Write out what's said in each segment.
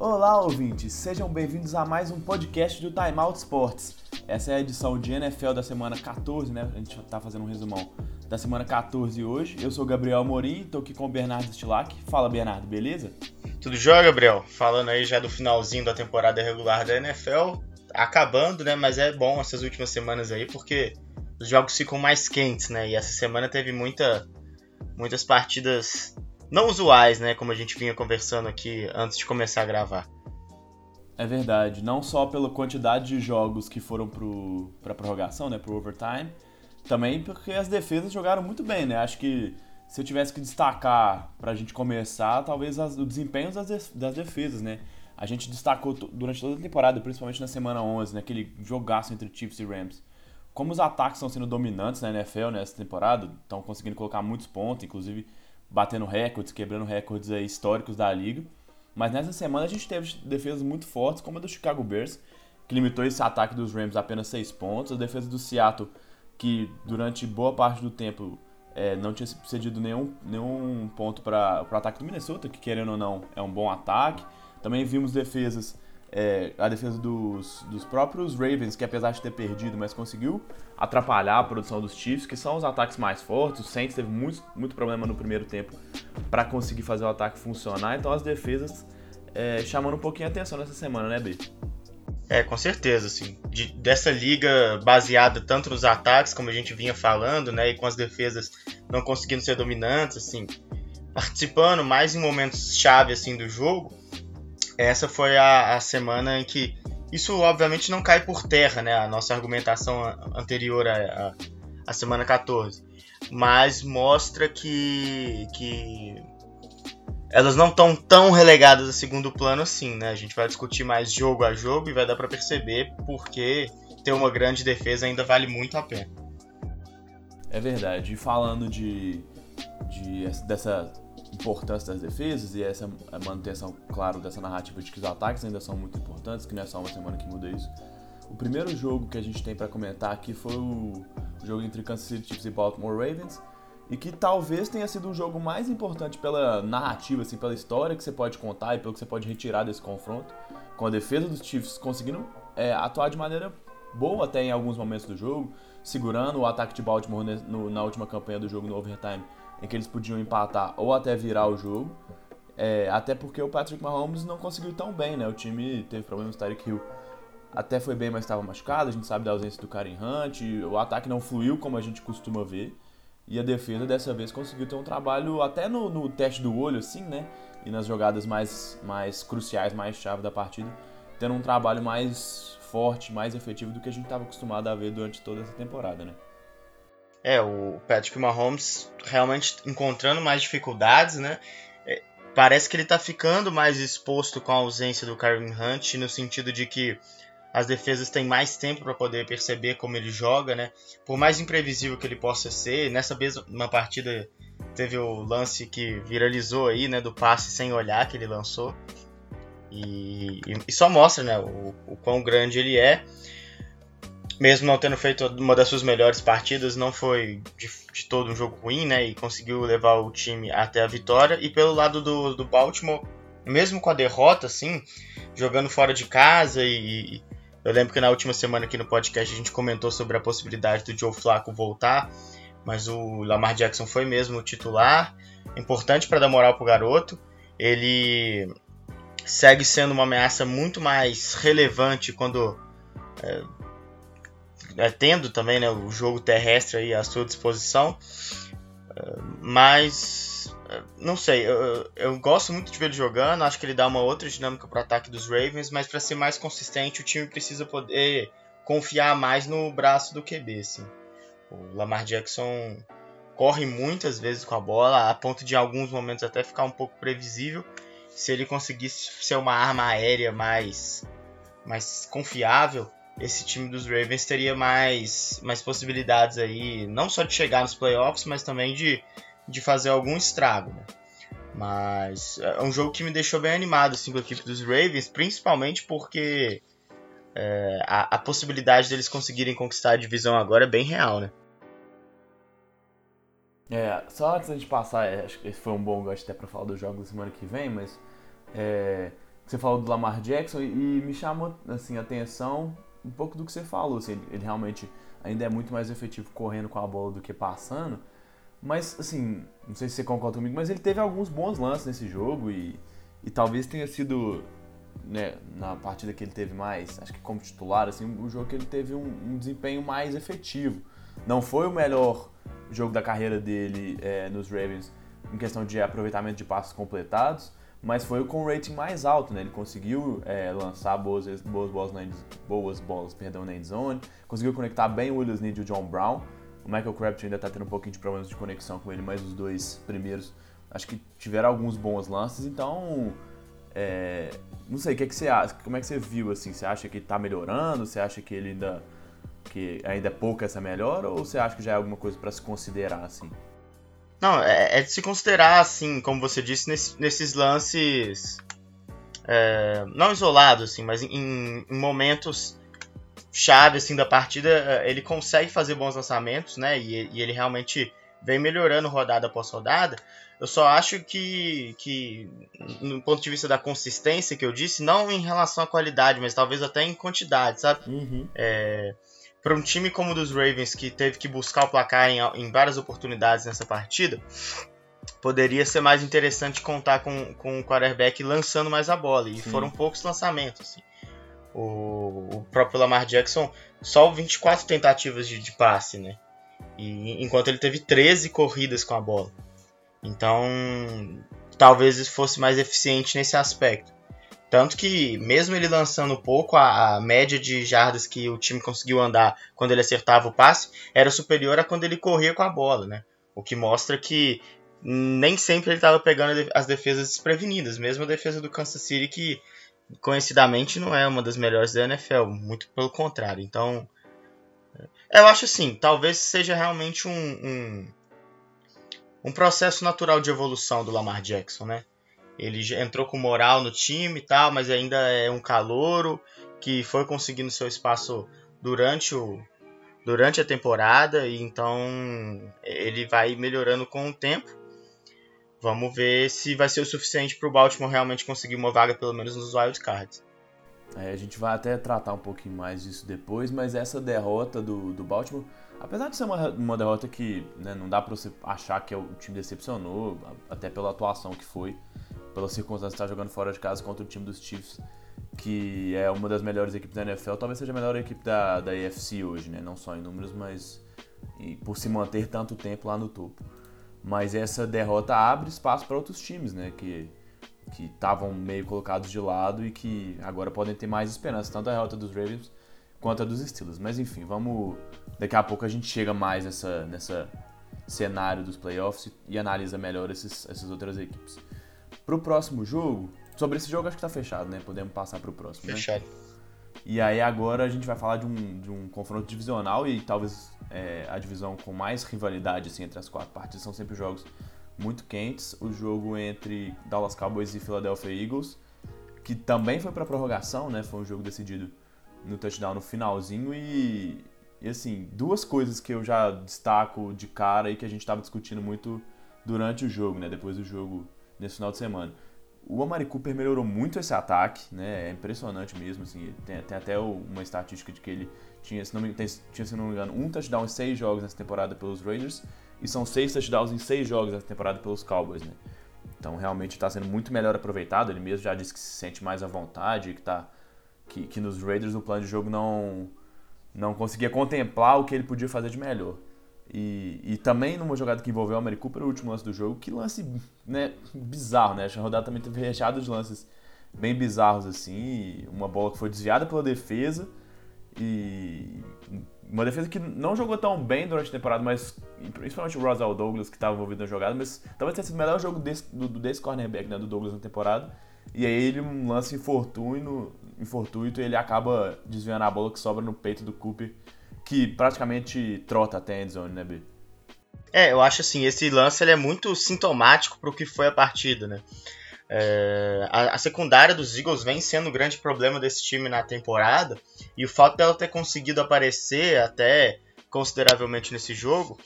Olá, ouvintes! Sejam bem-vindos a mais um podcast do Time Out Sports. Essa é a edição de NFL da semana 14, né? A gente tá fazendo um resumão da semana 14 hoje. Eu sou o Gabriel Morim, tô aqui com o Bernardo Stilac. Fala, Bernardo, beleza? Tudo jóia, Gabriel? Falando aí já do finalzinho da temporada regular da NFL, acabando, né? Mas é bom essas últimas semanas aí, porque os jogos ficam mais quentes, né? E essa semana teve muita, muitas partidas não usuais, né? Como a gente vinha conversando aqui antes de começar a gravar. É verdade, não só pela quantidade de jogos que foram para prorrogação, né, pro overtime, também porque as defesas jogaram muito bem, né? Acho que se eu tivesse que destacar para a gente começar, talvez as, o desempenho das, das defesas, né? A gente destacou durante toda a temporada, principalmente na semana 11, naquele né? jogaço entre Chiefs e Rams. Como os ataques estão sendo dominantes na NFL nessa temporada, estão conseguindo colocar muitos pontos, inclusive batendo recordes, quebrando recordes aí históricos da liga. Mas nessa semana a gente teve defesas muito fortes, como a do Chicago Bears, que limitou esse ataque dos Rams a apenas 6 pontos. A defesa do Seattle, que durante boa parte do tempo é, não tinha cedido nenhum, nenhum ponto para o ataque do Minnesota, que querendo ou não é um bom ataque. Também vimos defesas é, a defesa dos, dos próprios Ravens, que apesar de ter perdido, mas conseguiu atrapalhar a produção dos Chiefs, que são os ataques mais fortes. O Saints teve muito, muito problema no primeiro tempo para conseguir fazer o ataque funcionar, então as defesas é, chamando um pouquinho a atenção nessa semana, né, B? É, com certeza, assim. De, dessa liga baseada tanto nos ataques, como a gente vinha falando, né, e com as defesas não conseguindo ser dominantes, assim, participando mais em momentos chave assim do jogo, essa foi a, a semana em que isso obviamente não cai por terra, né? A nossa argumentação anterior à, à semana 14. Mas mostra que, que elas não estão tão relegadas a segundo plano assim, né? A gente vai discutir mais jogo a jogo e vai dar para perceber porque ter uma grande defesa ainda vale muito a pena. É verdade. E falando de, de dessa importância das defesas e essa manutenção, claro, dessa narrativa de que os ataques ainda são muito importantes, que não é só uma semana que muda isso. O primeiro jogo que a gente tem para comentar aqui foi o jogo entre Kansas City Chiefs e Baltimore Ravens, e que talvez tenha sido o jogo mais importante pela narrativa, assim, pela história que você pode contar e pelo que você pode retirar desse confronto, com a defesa dos Chiefs conseguindo é, atuar de maneira boa até em alguns momentos do jogo, segurando o ataque de Baltimore no, na última campanha do jogo no overtime em que eles podiam empatar ou até virar o jogo. É, até porque o Patrick Mahomes não conseguiu tão bem, né? O time teve problemas, o Tyreek Hill até foi bem, mas estava machucado. A gente sabe da ausência do Karen Hunt. O ataque não fluiu como a gente costuma ver. E a defesa dessa vez conseguiu ter um trabalho até no, no teste do olho, assim, né? E nas jogadas mais, mais cruciais, mais chave da partida, tendo um trabalho mais forte, mais efetivo do que a gente estava acostumado a ver durante toda essa temporada, né? É, o Patrick Mahomes realmente encontrando mais dificuldades, né? É, parece que ele tá ficando mais exposto com a ausência do Karen Hunt, no sentido de que as defesas têm mais tempo para poder perceber como ele joga, né? Por mais imprevisível que ele possa ser, nessa mesma partida teve o lance que viralizou aí, né? Do passe sem olhar que ele lançou. E, e só mostra, né? O, o quão grande ele é mesmo não tendo feito uma das suas melhores partidas, não foi de, de, todo um jogo ruim, né? E conseguiu levar o time até a vitória. E pelo lado do, do Baltimore, mesmo com a derrota, assim, jogando fora de casa e, e eu lembro que na última semana aqui no podcast a gente comentou sobre a possibilidade do Joe Flacco voltar, mas o Lamar Jackson foi mesmo o titular. Importante para dar moral pro garoto. Ele segue sendo uma ameaça muito mais relevante quando é, é, tendo também né, o jogo terrestre aí à sua disposição. Uh, mas uh, não sei, eu, eu, gosto muito de ver ele jogando, acho que ele dá uma outra dinâmica para o ataque dos Ravens, mas para ser mais consistente o time precisa poder confiar mais no braço do QB. Assim. O Lamar Jackson corre muitas vezes com a bola, a ponto de em alguns momentos até ficar um pouco previsível. Se ele conseguisse ser uma arma aérea mais, mais confiável, esse time dos Ravens teria mais, mais possibilidades aí, não só de chegar nos playoffs, mas também de, de fazer algum estrago. Né? Mas é um jogo que me deixou bem animado assim, com a equipe dos Ravens, principalmente porque é, a, a, possibilidade deles conseguirem conquistar a divisão agora é bem real, né? É, só antes gente passar, é, acho que esse foi um bom gosto até para falar dos jogos da semana que vem, mas é, você falou do Lamar Jackson e me chamou assim a atenção um pouco do que você falou, assim, ele, ele realmente ainda é muito mais efetivo correndo com a bola do que passando. Mas, assim, não sei se você concorda comigo, mas ele teve alguns bons lances nesse jogo e, e talvez tenha sido, né, na partida que ele teve mais, acho que como titular, assim, o jogo que ele teve um, um desempenho mais efetivo. Não foi o melhor jogo da carreira dele é, nos Ravens em questão de aproveitamento de passos completados, mas foi com o rating mais alto, né? Ele conseguiu é, lançar boas, boas bolas, na, boas bolas perdão, na endzone, conseguiu conectar bem o Willis Need e o John Brown. O Michael Crabtree ainda está tendo um pouquinho de problemas de conexão com ele, mas os dois primeiros acho que tiveram alguns bons lances, então é, não sei, o que, é que você acha? Como é que você viu assim? Você acha que está melhorando? Você acha que ele ainda que ainda é pouco essa melhora ou você acha que já é alguma coisa para se considerar assim? Não, é, é, de se considerar, assim, como você disse, nesse, nesses lances. É, não isolados, assim, mas em, em, momentos chave assim, da partida, é, ele consegue fazer bons lançamentos, né? E, e, ele realmente vem melhorando rodada após rodada. Eu só acho que, que, no ponto de vista da consistência que eu disse, não em relação à qualidade, mas talvez até em quantidade, sabe? Uhum. É, para um time como o dos Ravens, que teve que buscar o placar em, em várias oportunidades nessa partida, poderia ser mais interessante contar com, com o quarterback lançando mais a bola. E Sim. foram poucos lançamentos. Assim. O, o, próprio Lamar Jackson, só 24 tentativas de, de passe, né? E, enquanto ele teve 13 corridas com a bola. Então, talvez isso fosse mais eficiente nesse aspecto. Tanto que, mesmo ele lançando pouco, a, a, média de jardas que o time conseguiu andar quando ele acertava o passe era superior a quando ele corria com a bola, né? O que mostra que nem sempre ele estava pegando as defesas desprevenidas, mesmo a defesa do Kansas City, que conhecidamente não é uma das melhores da NFL, muito pelo contrário. Então, eu acho assim, talvez seja realmente um, um, um processo natural de evolução do Lamar Jackson, né? Ele entrou com moral no time e tal, mas ainda é um calouro que foi conseguindo seu espaço durante o durante a temporada e então ele vai melhorando com o tempo. Vamos ver se vai ser o suficiente para o Baltimore realmente conseguir uma vaga pelo menos nos wild cards. É, a gente vai até tratar um pouquinho mais disso depois, mas essa derrota do, do Baltimore, apesar de ser uma, uma derrota que né, não dá para você achar que é o time decepcionou, até pela atuação que foi, pela circunstância de estar jogando fora de casa contra o time dos Chiefs, que é uma das melhores equipes da NFL, talvez seja a melhor equipe da, da AFC hoje, né? Não só em números, mas por se manter tanto tempo lá no topo. Mas essa derrota abre espaço para outros times, né? Que que estavam meio colocados de lado e que agora podem ter mais esperança, tanto a derrota dos Ravens quanto a dos Steelers. Mas enfim, vamos. Daqui a pouco a gente chega mais nessa, nessa cenário dos playoffs e analisa melhor esses, essas outras equipes. Pro próximo jogo, sobre esse jogo acho que tá fechado, né? Podemos passar pro próximo. Né? Fechado. Né? E aí agora a gente vai falar de um, de um confronto divisional e talvez é, a divisão com mais rivalidade assim, entre as quatro partes são sempre jogos muito quentes. O jogo entre Dallas Cowboys e Philadelphia Eagles, que também foi para prorrogação, né? Foi um jogo decidido no touchdown no finalzinho e, e assim, duas coisas que eu já destaco de cara e que a gente estava discutindo muito durante o jogo, né? Depois do jogo nesse final de semana. O Amari Cooper melhorou muito esse ataque, né? É impressionante mesmo, assim. Tem, tem até uma estatística de que ele tinha, se não me, tem, tinha, se não me engano, um touchdown em seis jogos nessa temporada pelos Raiders e são seis touchdowns em seis jogos nessa temporada pelos Cowboys, né? Então realmente está sendo muito melhor aproveitado. Ele mesmo já disse que se sente mais à vontade, que tá que, que nos Raiders o plano de jogo não não conseguia contemplar o que ele podia fazer de melhor. E, e também numa jogada que envolveu o Amari Cooper, o último lance do jogo, que lance né, bizarro, né? A rodada também teve recheado de lances bem bizarros assim. Uma bola que foi desviada pela defesa e uma defesa que não jogou tão bem durante a temporada, mas principalmente o Rosal Douglas que estava envolvido na jogada, mas talvez tenha sido o melhor jogo desse, do, desse cornerback, né, do Douglas na temporada. E aí ele um lance infortuito, infortuito ele acaba desviando a bola que sobra no peito do Cooper que praticamente trota até a endzone, né, B? É, eu acho assim, esse lance ele é muito sintomático para o que foi a partida, né? É, a, a, secundária dos Eagles vem sendo o grande problema desse time na temporada e o fato dela ter conseguido aparecer até consideravelmente nesse jogo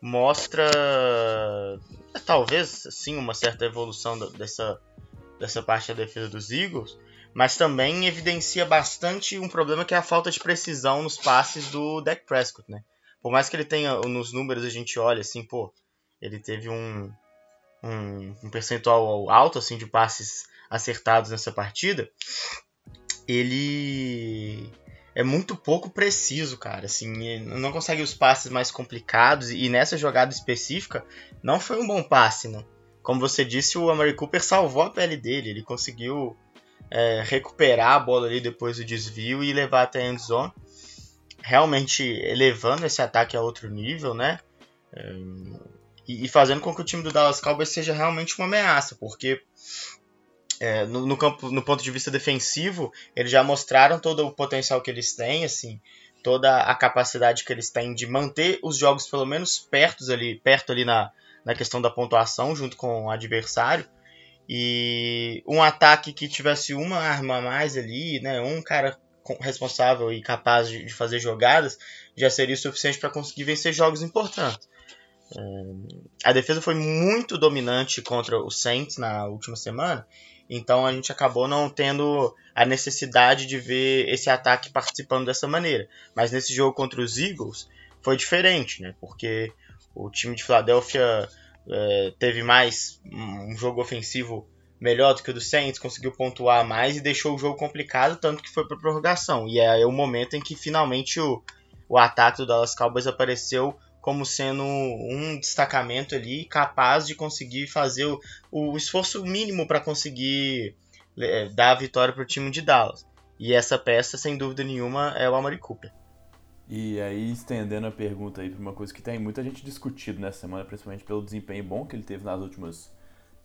mostra talvez sim uma certa evolução dessa, dessa parte da defesa dos Eagles, mas também evidencia bastante um problema que é a falta de precisão nos passes do Dak Prescott, né? Por mais que ele tenha, nos números a gente olha assim, pô, ele teve um, um, um percentual alto assim de passes acertados nessa partida, ele é muito pouco preciso, cara. Assim, não consegue os passes mais complicados e nessa jogada específica não foi um bom passe, né? Como você disse, o Amari Cooper salvou a pele dele. Ele conseguiu é, recuperar a bola ali depois do desvio e levar até a end zone. Realmente elevando esse ataque a outro nível, né? É, e, fazendo com que o time do Dallas Cowboys seja realmente uma ameaça, porque é, no, no, campo, no ponto de vista defensivo, eles já mostraram todo o potencial que eles têm, assim, toda a capacidade que eles têm de manter os jogos pelo menos perto ali, perto ali na, na questão da pontuação junto com o adversário. E um ataque que tivesse uma arma a mais ali, né, um cara responsável e capaz de, de fazer jogadas, já seria o suficiente para conseguir vencer jogos importantes. a defesa foi muito dominante contra o Saints na última semana, então a gente acabou não tendo a necessidade de ver esse ataque participando dessa maneira. Mas nesse jogo contra os Eagles foi diferente, né? Porque o time de Filadélfia é, teve mais um jogo ofensivo melhor do que o do Saints, conseguiu pontuar mais e deixou o jogo complicado, tanto que foi para prorrogação. E é o momento em que finalmente o, o ataque do Dallas Cowboys apareceu como sendo um destacamento ali capaz de conseguir fazer o, o esforço mínimo para conseguir é, dar a vitória para o time de Dallas. E essa peça, sem dúvida nenhuma, é o Amari Cooper. E aí, estendendo a pergunta aí para uma coisa que tem muita gente discutido nessa semana, principalmente pelo desempenho bom que ele teve nas últimas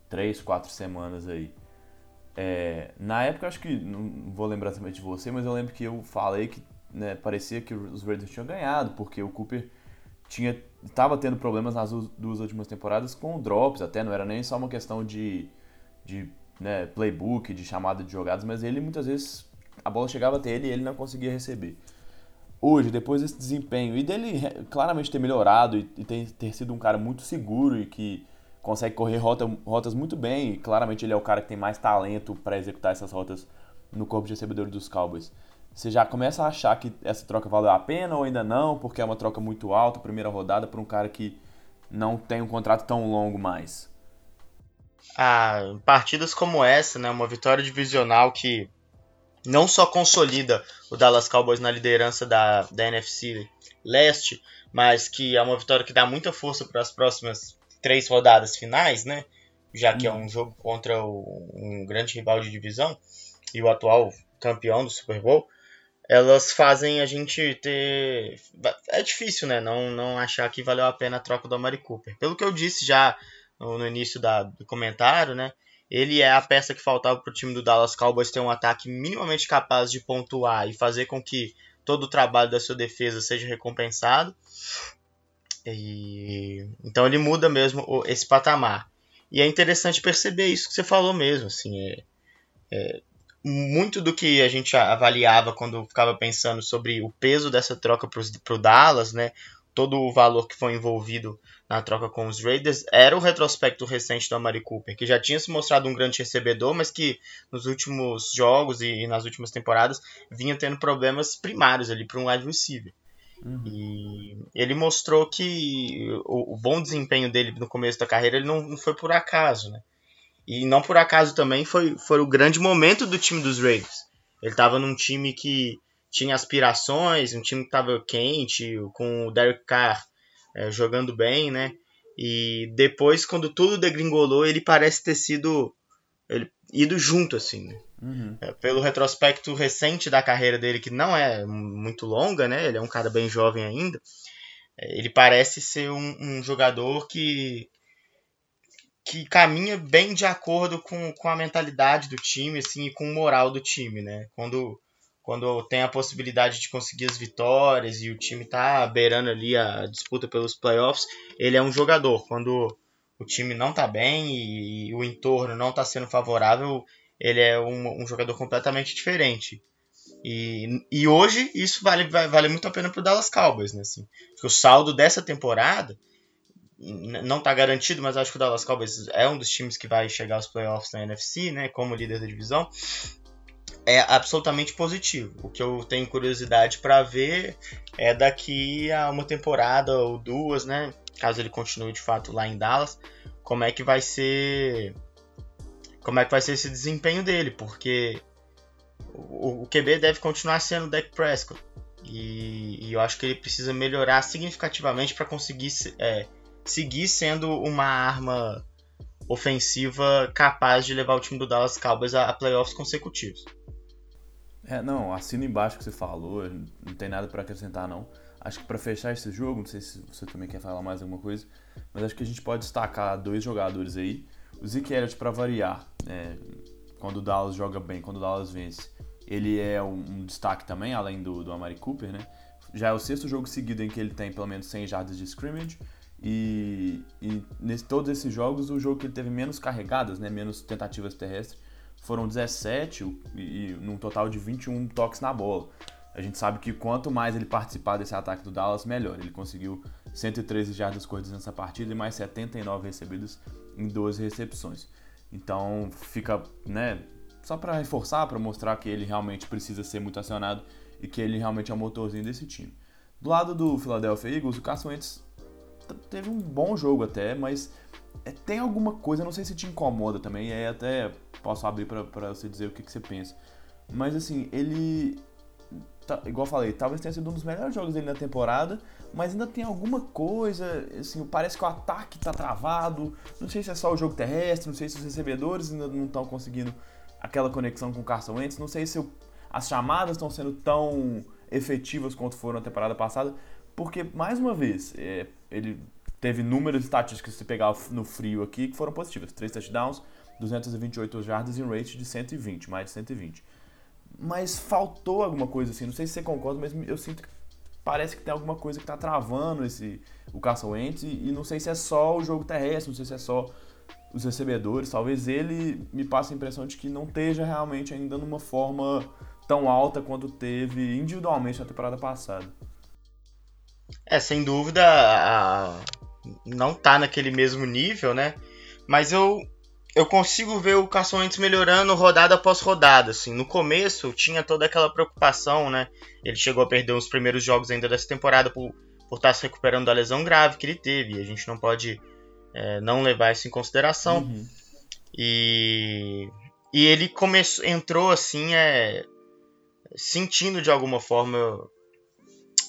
três, quatro semanas aí. É, na época, acho que, não vou lembrar exatamente de você, mas eu lembro que eu falei que né, parecia que os Raiders tinham ganhado, porque o Cooper tinha estava tendo problemas nas duas últimas temporadas com drops, até não era nem só uma questão de, de né, playbook, de chamada de jogadas, mas ele muitas vezes a bola chegava até ele e ele não conseguia receber hoje, depois desse desempenho e dele claramente ter melhorado e, ter, ter, sido um cara muito seguro e que consegue correr rota, rotas muito bem, e claramente ele é o cara que tem mais talento para executar essas rotas no corpo de recebedores dos Cowboys. Você já começa a achar que essa troca valeu a pena ou ainda não, porque é uma troca muito alta, primeira rodada, para um cara que não tem um contrato tão longo mais? Ah, partidas como essa, né, uma vitória divisional que não só consolida o Dallas Cowboys na liderança da, da NFC Leste, mas que é uma vitória que dá muita força para as próximas três rodadas finais, né? Já que é um jogo contra o, um grande rival de divisão e o atual campeão do Super Bowl, elas fazem a gente ter. É difícil, né? Não, não achar que valeu a pena a troca do Amari Cooper. Pelo que eu disse já no, no início da, do comentário, né? Ele é a peça que faltava para o time do Dallas Cowboys ter um ataque minimamente capaz de pontuar e fazer com que todo o trabalho da sua defesa seja recompensado. E... Então ele muda mesmo esse patamar. E é interessante perceber isso que você falou mesmo. Assim, é, é, muito do que a gente avaliava quando ficava pensando sobre o peso dessa troca para o Dallas, né? Todo o valor que foi envolvido na troca com os Raiders era o retrospecto recente do Amari Cooper, que já tinha se mostrado um grande recebedor, mas que nos últimos jogos e, nas últimas temporadas vinha tendo problemas primários ali para um wide receiver. Uhum. E ele mostrou que o, o, bom desempenho dele no começo da carreira ele não, não foi por acaso, né? E não por acaso também foi, foi o grande momento do time dos Raiders. Ele estava num time que tinha aspirações, um time que estava quente, com o Derek Carr é, jogando bem, né? E depois, quando tudo degringolou, ele parece ter sido ele, ido junto, assim, né? Uhum. É, pelo retrospecto recente da carreira dele, que não é muito longa, né? Ele é um cara bem jovem ainda. É, ele parece ser um, um jogador que que caminha bem de acordo com, com a mentalidade do time, assim, e com o moral do time, né? Quando quando tem a possibilidade de conseguir as vitórias e o time tá beirando ali a disputa pelos playoffs, ele é um jogador. Quando o time não tá bem e, o entorno não tá sendo favorável, ele é um, um jogador completamente diferente. E, e hoje isso vale, vale muito a pena pro Dallas Cowboys, né? Assim, o saldo dessa temporada não está garantido, mas acho que o Dallas Cowboys é um dos times que vai chegar aos playoffs na NFC, né? Como líder da divisão é absolutamente positivo. O que eu tenho curiosidade para ver é daqui a uma temporada ou duas, né? Caso ele continue de fato lá em Dallas, como é que vai ser como é que vai ser esse desempenho dele, porque o, o QB deve continuar sendo o Dak Prescott. E, e, eu acho que ele precisa melhorar significativamente para conseguir é, seguir sendo uma arma ofensiva capaz de levar o time do Dallas Cowboys a, a playoffs consecutivos. É, não, assina embaixo que você falou, não tem nada para acrescentar não. Acho que para fechar esse jogo, não sei se você também quer falar mais alguma coisa, mas acho que a gente pode destacar dois jogadores aí. O Zeke Elliott para variar, né, quando o Dallas joga bem, quando o Dallas vence, ele é um, um destaque também, além do, do Amari Cooper, né? Já é o sexto jogo seguido em que ele tem pelo menos 100 jardas de scrimmage. E, e nesse, todos esses jogos, o jogo que ele teve menos carregadas, né, menos tentativas terrestres, foram 17 e, num total de 21 toques na bola. A gente sabe que quanto mais ele participar desse ataque do Dallas, melhor. Ele conseguiu 113 jardas corridas nessa partida e mais 79 recebidas em 12 recepções. Então fica, né, só para reforçar, para mostrar que ele realmente precisa ser muito acionado e que ele realmente é o motorzinho desse time. Do lado do Philadelphia Eagles, o Carson Wentz teve um bom jogo até, mas tem alguma coisa, não sei se te incomoda também, é até posso abrir para você dizer o que, que você pensa. Mas assim, ele. Tá, igual eu falei, talvez tenha sido um dos melhores jogos dele na temporada, mas ainda tem alguma coisa, assim, parece que o ataque tá travado. Não sei se é só o jogo terrestre, não sei se os recebedores ainda não estão conseguindo aquela conexão com o Carson Wentz, não sei se as chamadas estão sendo tão efetivas quanto foram na temporada passada, porque, mais uma vez, é, ele teve números estatísticos, se pegar no frio aqui, que foram positivas. Três touchdowns, 228 jardas e um rate de 120, mais de 120. Mas faltou alguma coisa assim, não sei se você concorda, mas eu sinto que parece que tem alguma coisa que está travando esse, o Carson Wentz e, e, não sei se é só o jogo terrestre, não sei se é só os recebedores, talvez ele me passe a impressão de que não esteja realmente ainda numa forma tão alta quanto teve individualmente na temporada passada. É, sem dúvida, a... não tá naquele mesmo nível, né? Mas eu eu consigo ver o Carson Wentz melhorando rodada após rodada, assim. No começo tinha toda aquela preocupação, né? Ele chegou a perder os primeiros jogos ainda dessa temporada por, por estar tá se recuperando da lesão grave que ele teve. E a gente não pode é, não levar isso em consideração. Uhum. E, e ele começou, entrou assim, é, sentindo de alguma forma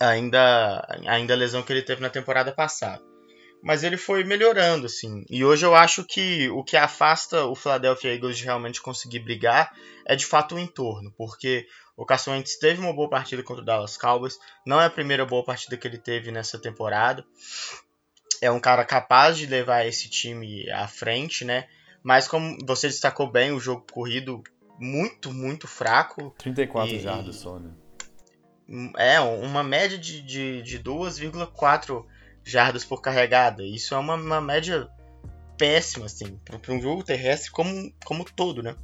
ainda, ainda a lesão que ele teve na temporada passada. Mas ele foi melhorando, assim. E hoje eu acho que o que afasta o Philadelphia Eagles de realmente conseguir brigar é de fato o entorno. Porque o Carson Wentz teve uma boa partida contra o Dallas Cowboys. Não é a primeira boa partida que ele teve nessa temporada. É um cara capaz de levar esse time à frente, né? Mas como você destacou bem, o jogo corrido muito, muito fraco. 34 e, jardas só, né? É, uma média de, de, de 2,4 jardas por carregada. Isso é uma, uma média péssima, assim, para um jogo terrestre como, como todo, né?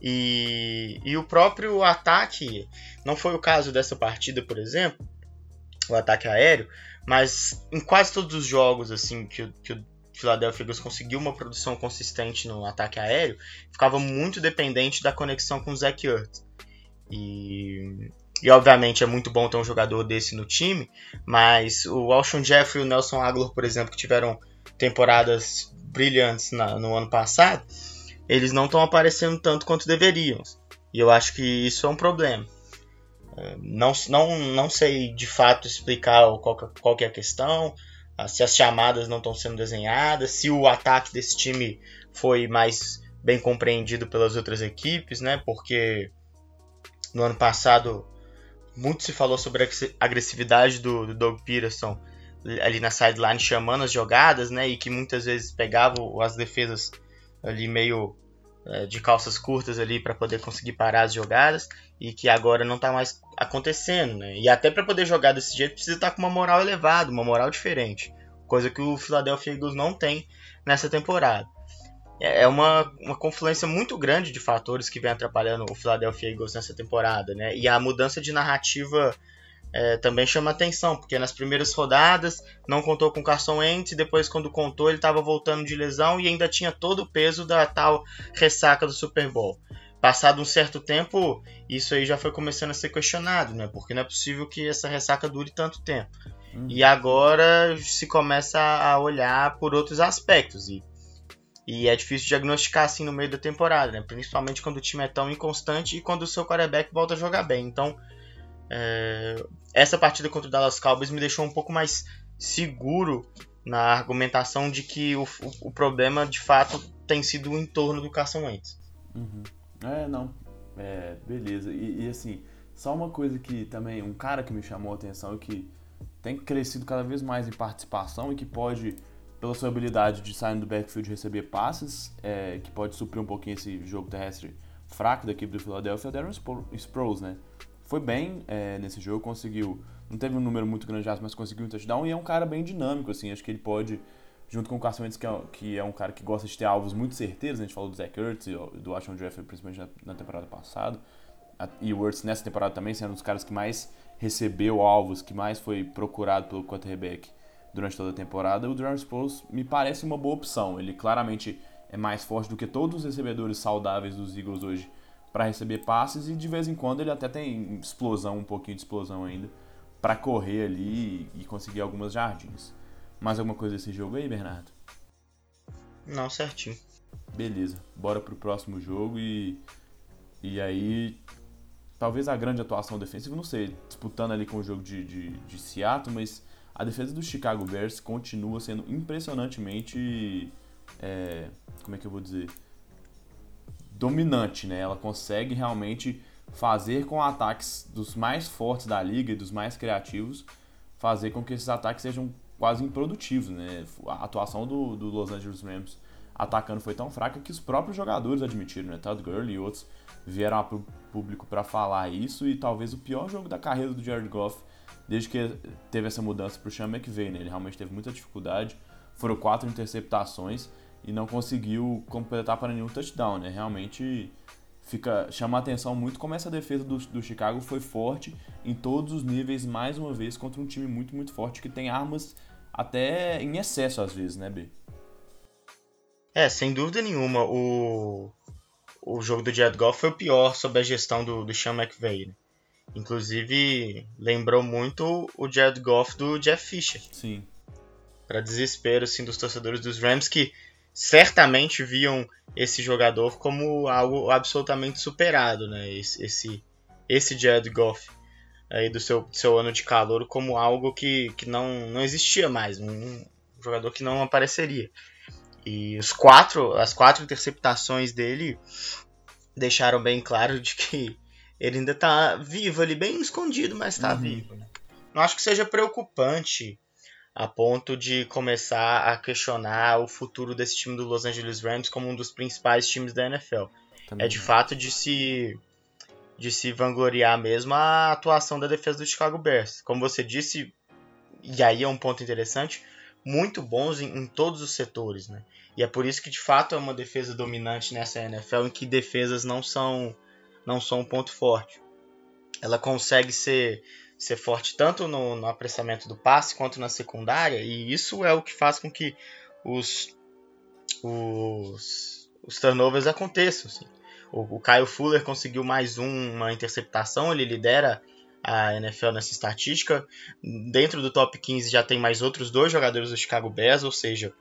E, e o próprio ataque, não foi o caso dessa partida, por exemplo, o ataque aéreo, mas em quase todos os jogos assim que, que o Philadelphia Eagles conseguiu uma produção consistente no ataque aéreo, ficava muito dependente da conexão com o Zach Ertz. E e obviamente é muito bom ter um jogador desse no time, mas o Alshon Jeffrey e o Nelson Aguilar, por exemplo, que tiveram temporadas brilhantes na, no ano passado, eles não estão aparecendo tanto quanto deveriam. E eu acho que isso é um problema. É, não, não, não sei de fato explicar qual, qual que é a questão, se as chamadas não estão sendo desenhadas, se o ataque desse time foi mais bem compreendido pelas outras equipes, né? Porque no ano passado muito se falou sobre a agressividade do, do Doug Peterson ali na sideline chamando as jogadas, né? E que muitas vezes pegava as defesas ali meio é, de calças curtas ali para poder conseguir parar as jogadas e que agora não está mais acontecendo, né? E até para poder jogar desse jeito precisa estar tá com uma moral elevada, uma moral diferente, coisa que o Philadelphia Eagles não tem nessa temporada. É, é uma, uma confluência muito grande de fatores que vem atrapalhando o Philadelphia Eagles nessa temporada, né? E a mudança de narrativa é, também chama atenção, porque nas primeiras rodadas não contou com Carson Wentz, depois quando contou ele estava voltando de lesão e ainda tinha todo o peso da tal ressaca do Super Bowl. passado um certo tempo, isso aí já foi começando a ser questionado, né? Porque não é possível que essa ressaca dure tanto tempo. Uhum. E agora se começa a olhar por outros aspectos. E, e é difícil diagnosticar assim no meio da temporada, né? Principalmente quando o time é tão inconstante e quando o seu quarterback volta a jogar bem. Então, é, essa partida contra o Dallas Cowboys me deixou um pouco mais seguro na argumentação de que o, o, o problema de fato tem sido o entorno do Carson Wentz. Uhum. É, não. É, beleza. E, e, assim, só uma coisa que também, um cara que me chamou a atenção e que tem crescido cada vez mais em participação e que pode, pela sua habilidade de sair do backfield e receber passes, é, que pode suprir um pouquinho esse jogo terrestre fraco da equipe do Philadelphia, Darren Sproles, né? Foi bem é, nesse jogo, conseguiu, não teve um número muito grande, mas conseguiu um touchdown e é um cara bem dinâmico, assim, acho que ele pode junto com o Carson Wentz, que é, que é um cara que gosta de ter alvos muito certeiros, né? a gente falou do Zach Ertz e do Ashon Jeffrey, principalmente na, na, temporada passada, e o Ertz nessa temporada também sendo um dos caras que mais recebeu alvos, que mais foi procurado pelo quarterback durante toda a temporada, o Darren Sproles me parece uma boa opção, ele claramente é mais forte do que todos os recebedores saudáveis dos Eagles hoje para receber passes, e de vez em quando ele até tem explosão, um pouquinho de explosão ainda, para correr ali e conseguir algumas jardins. Mais alguma coisa desse jogo aí, Bernardo? Não, certinho. Beleza, bora pro próximo jogo e. E aí. Talvez a grande atuação defensiva, não sei, disputando ali com o jogo de, de, de Seattle, mas a defesa do Chicago Bears continua sendo impressionantemente. É, como é que eu vou dizer? Dominante, né? Ela consegue realmente fazer com ataques dos mais fortes da liga e dos mais criativos, fazer com que esses ataques sejam quase improdutivos, né? A atuação do, do Los Angeles Rams atacando foi tão fraca que os próprios jogadores admitiram, né? Todd Gurley e outros vieram para o público para falar isso e talvez o pior jogo da carreira do Jared Goff desde que teve essa mudança para o Sean McVay, né? Ele realmente teve muita dificuldade, foram quatro interceptações e não conseguiu completar para nenhum touchdown, né? Realmente fica chama a atenção muito como essa defesa do, do Chicago foi forte em todos os níveis mais uma vez contra um time muito muito forte que tem armas até em excesso às vezes, né, B? É, sem dúvida nenhuma, o, o jogo do Jared Goff foi o pior sob a gestão do, do Sean McVay. Né? Inclusive, lembrou muito o Jared Goff do Jeff Fisher. Sim. Para desespero assim, dos torcedores dos Rams que certamente viam esse jogador como algo absolutamente superado, né? Esse, esse, esse Jared Goff aí do seu, do seu ano de calor como algo que, que não, não existia mais, um, um jogador que não apareceria. E os quatro, as quatro interceptações dele deixaram bem claro de que ele ainda está vivo ali, bem escondido, mas está uhum. vivo. Né? Não acho que seja preocupante a ponto de começar a questionar o futuro desse time do Los Angeles Rams como um dos principais times da NFL. Também. É de fato de se de se vangloriar mesmo a atuação da defesa do Chicago Bears. Como você disse, e aí é um ponto interessante, muito bons em, em, todos os setores, né? E é por isso que de fato é uma defesa dominante nessa NFL em que defesas não são não são um ponto forte. Ela consegue ser ser forte tanto no, no apressamento do passe quanto na secundária, e isso é o que faz com que os os, os turnovers aconteçam. Assim. O, o Kyle Fuller conseguiu mais um, uma interceptação, ele lidera a NFL nessa estatística. Dentro do top 15 já tem mais outros dois jogadores do Chicago Bears, ou seja,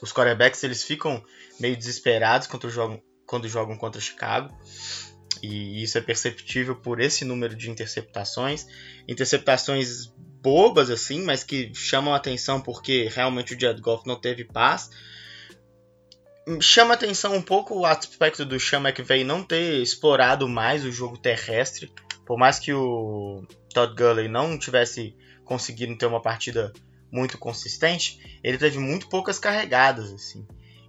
os quarterbacks eles ficam meio desesperados quando jogam, quando jogam contra o Chicago. E isso é perceptível por esse número de interceptações. Interceptações bobas assim, mas que chamam atenção porque realmente o Jared Goff não teve paz chama atenção um pouco o aspecto do Sean McVay não ter explorado mais o jogo terrestre. Por mais que o Todd Gurley não tivesse conseguido ter uma partida muito consistente, ele teve muito poucas carregadas, assim.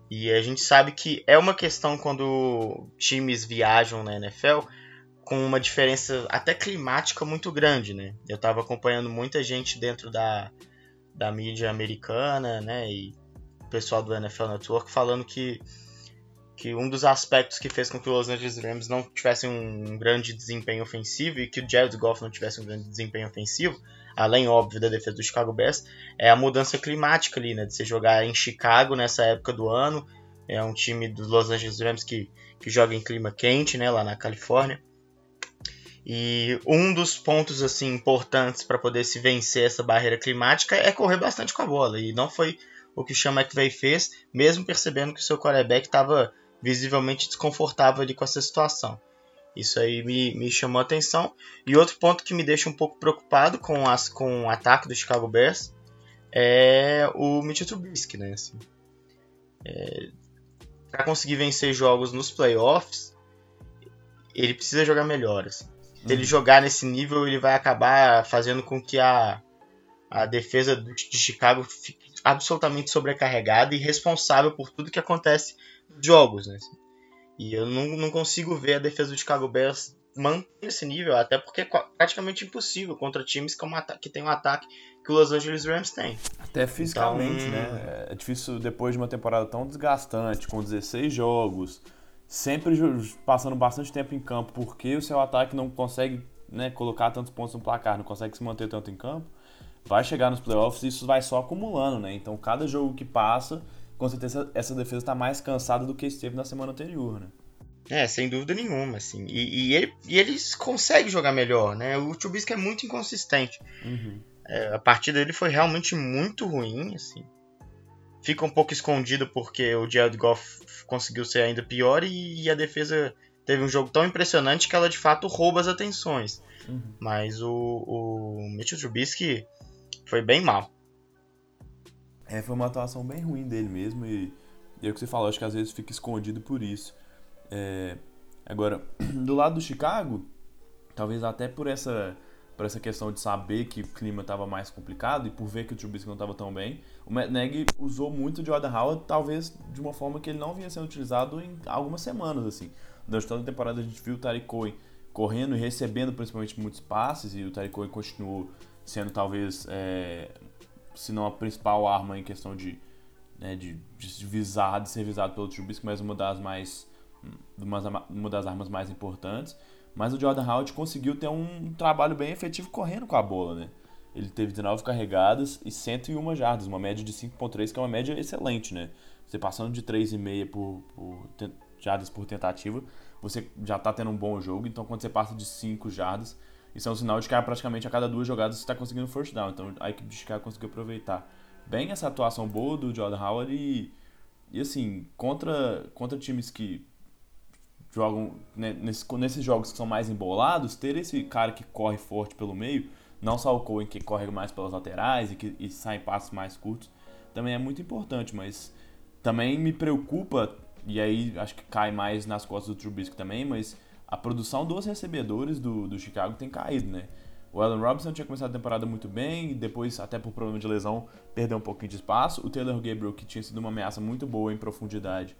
E a gente sabe que é uma questão quando times viajam na NFL com uma diferença até climática muito grande, né? Eu estava acompanhando muita gente dentro da, da mídia americana, né? E pessoal do NFL Network falando que, que um dos aspectos que fez com que os Los Angeles Rams não tivessem um grande desempenho ofensivo e que o Jared Goff não tivesse um grande desempenho ofensivo, além, óbvio, da defesa do Chicago Bears, é a mudança climática ali, né? De você jogar em Chicago nessa época do ano, É um time dos Los Angeles Rams que, que joga em clima quente, né, lá na Califórnia. E um dos pontos assim importantes para poder se vencer essa barreira climática é correr bastante com a bola. E não foi o que o Sean McVay fez, mesmo percebendo que o seu quarterback estava visivelmente desconfortável ali com essa situação. Isso aí me, me chamou a atenção. E outro ponto que me deixa um pouco preocupado com, as, com o ataque do Chicago Bears é o Mitchell Trubisky, né? Assim, é, para conseguir vencer jogos nos playoffs, ele precisa jogar melhor. Assim. Se ele uhum. jogar nesse nível, ele vai acabar fazendo com que a, a defesa de Chicago fique absolutamente sobrecarregada e responsável por tudo que acontece nos jogos. Né? E eu não, não consigo ver a defesa do Chicago Bears manter esse nível, até porque é praticamente impossível contra times que, é que tem um ataque que o Los Angeles Rams tem. Até fisicamente, então, né? É difícil depois de uma temporada tão desgastante, com 16 jogos, sempre passando bastante tempo em campo, porque o seu ataque não consegue né, colocar tantos pontos no placar, não consegue se manter tanto em campo, vai chegar nos playoffs e isso vai só acumulando, né? Então cada jogo que passa, com certeza essa defesa está mais cansada do que esteve na semana anterior, né? É, sem dúvida nenhuma, assim. E, e, ele, e eles conseguem jogar melhor, né? O Trubisky é muito inconsistente. Uhum. É, a partida dele foi realmente muito ruim, assim fica um pouco escondido porque o Jared Goff conseguiu ser ainda pior e, e, a defesa teve um jogo tão impressionante que ela de fato rouba as atenções. Uhum. Mas o, o Mitchell Trubisky foi bem mal. É, foi uma atuação bem ruim dele mesmo e, e é o que você falou, acho que às vezes fica escondido por isso. É, agora, do lado do Chicago, talvez até por essa por essa questão de saber que o clima estava mais complicado e por ver que o Trubisky não estava tão bem, o Matt Nagy usou muito o Jordan Howard, talvez de uma forma que ele não vinha sendo utilizado em algumas semanas, assim. Durante toda a temporada a gente viu o Tariq Cohen correndo e recebendo principalmente muitos passes e o Tariq Cohen continuou sendo talvez, é, se não a principal arma em questão de, né, de, de visar, de ser visado pelo Trubisky, mas uma das mais uma, uma das armas mais importantes. Mas o Jordan Howard conseguiu ter um trabalho bem efetivo correndo com a bola, né? Ele teve 19 carregadas e 101 jardas, uma média de 5.3, que é uma média excelente, né? Você passando de 3,5 por, por jardas por tentativa, você já está tendo um bom jogo. Então, quando você passa de 5 jardas, isso é um sinal de que praticamente a cada duas jogadas você está conseguindo first down. Então, a equipe de Chicago conseguiu aproveitar bem essa atuação boa do Jordan Howard e, e assim, contra, contra times que jogam né, nesse, nesses jogos que são mais embolados, ter esse cara que corre forte pelo meio, não só o Cohen que corre mais pelas laterais e que e sai passos mais curtos, também é muito importante, mas também me preocupa, e aí acho que cai mais nas costas do Trubisky também, mas a produção dos recebedores do, do Chicago tem caído, né? O Allen Robinson tinha começado a temporada muito bem, e depois, até por problema de lesão, perdeu um pouquinho de espaço. O Taylor Gabriel, que tinha sido uma ameaça muito boa em profundidade,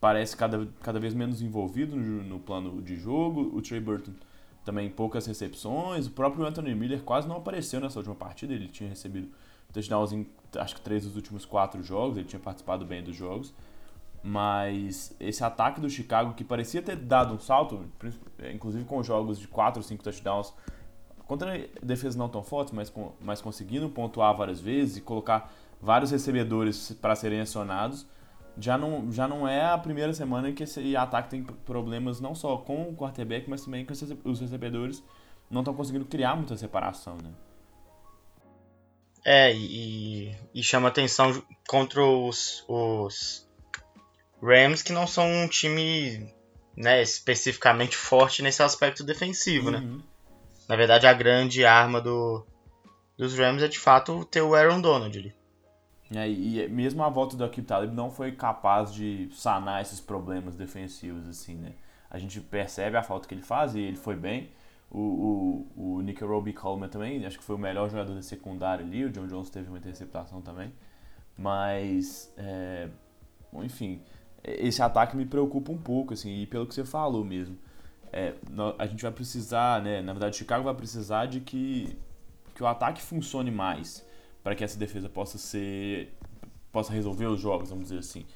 parece cada, cada vez menos envolvido no, no, plano de jogo. O Trey Burton também poucas recepções. O próprio Anthony Miller quase não apareceu nessa última partida. Ele tinha recebido touchdowns em acho que três dos últimos quatro jogos. Ele tinha participado bem dos jogos. Mas esse ataque do Chicago, que parecia ter dado um salto, inclusive com jogos de 4 ou 5 touchdowns, contra defesas não tão fortes, mas, com, mas conseguindo pontuar várias vezes e colocar vários recebedores para serem acionados, já não, já não é a primeira semana que esse ataque tem problemas não só com o quarterback, mas também com os recebedores não estão conseguindo criar muita separação, né? É, e, e chama atenção contra os, os Rams, que não são um time né, especificamente forte nesse aspecto defensivo, né? uhum. né? Na verdade, a grande arma do, dos Rams é de fato ter o Aaron Donald ali. É, e mesmo a volta do Akib Talib não foi capaz de sanar esses problemas defensivos, assim, né? A gente percebe a falta que ele faz e ele foi bem. O, o, o Nick Roby Coleman também, acho que foi o melhor jogador da secundária ali. O John Jones teve uma interceptação também. Mas, é, enfim, esse ataque me preocupa um pouco, assim, e pelo que você falou mesmo. É, a gente vai precisar, né? Na verdade, Chicago vai precisar de que, que o ataque funcione mais para que essa defesa possa ser possa resolver os jogos, vamos dizer assim.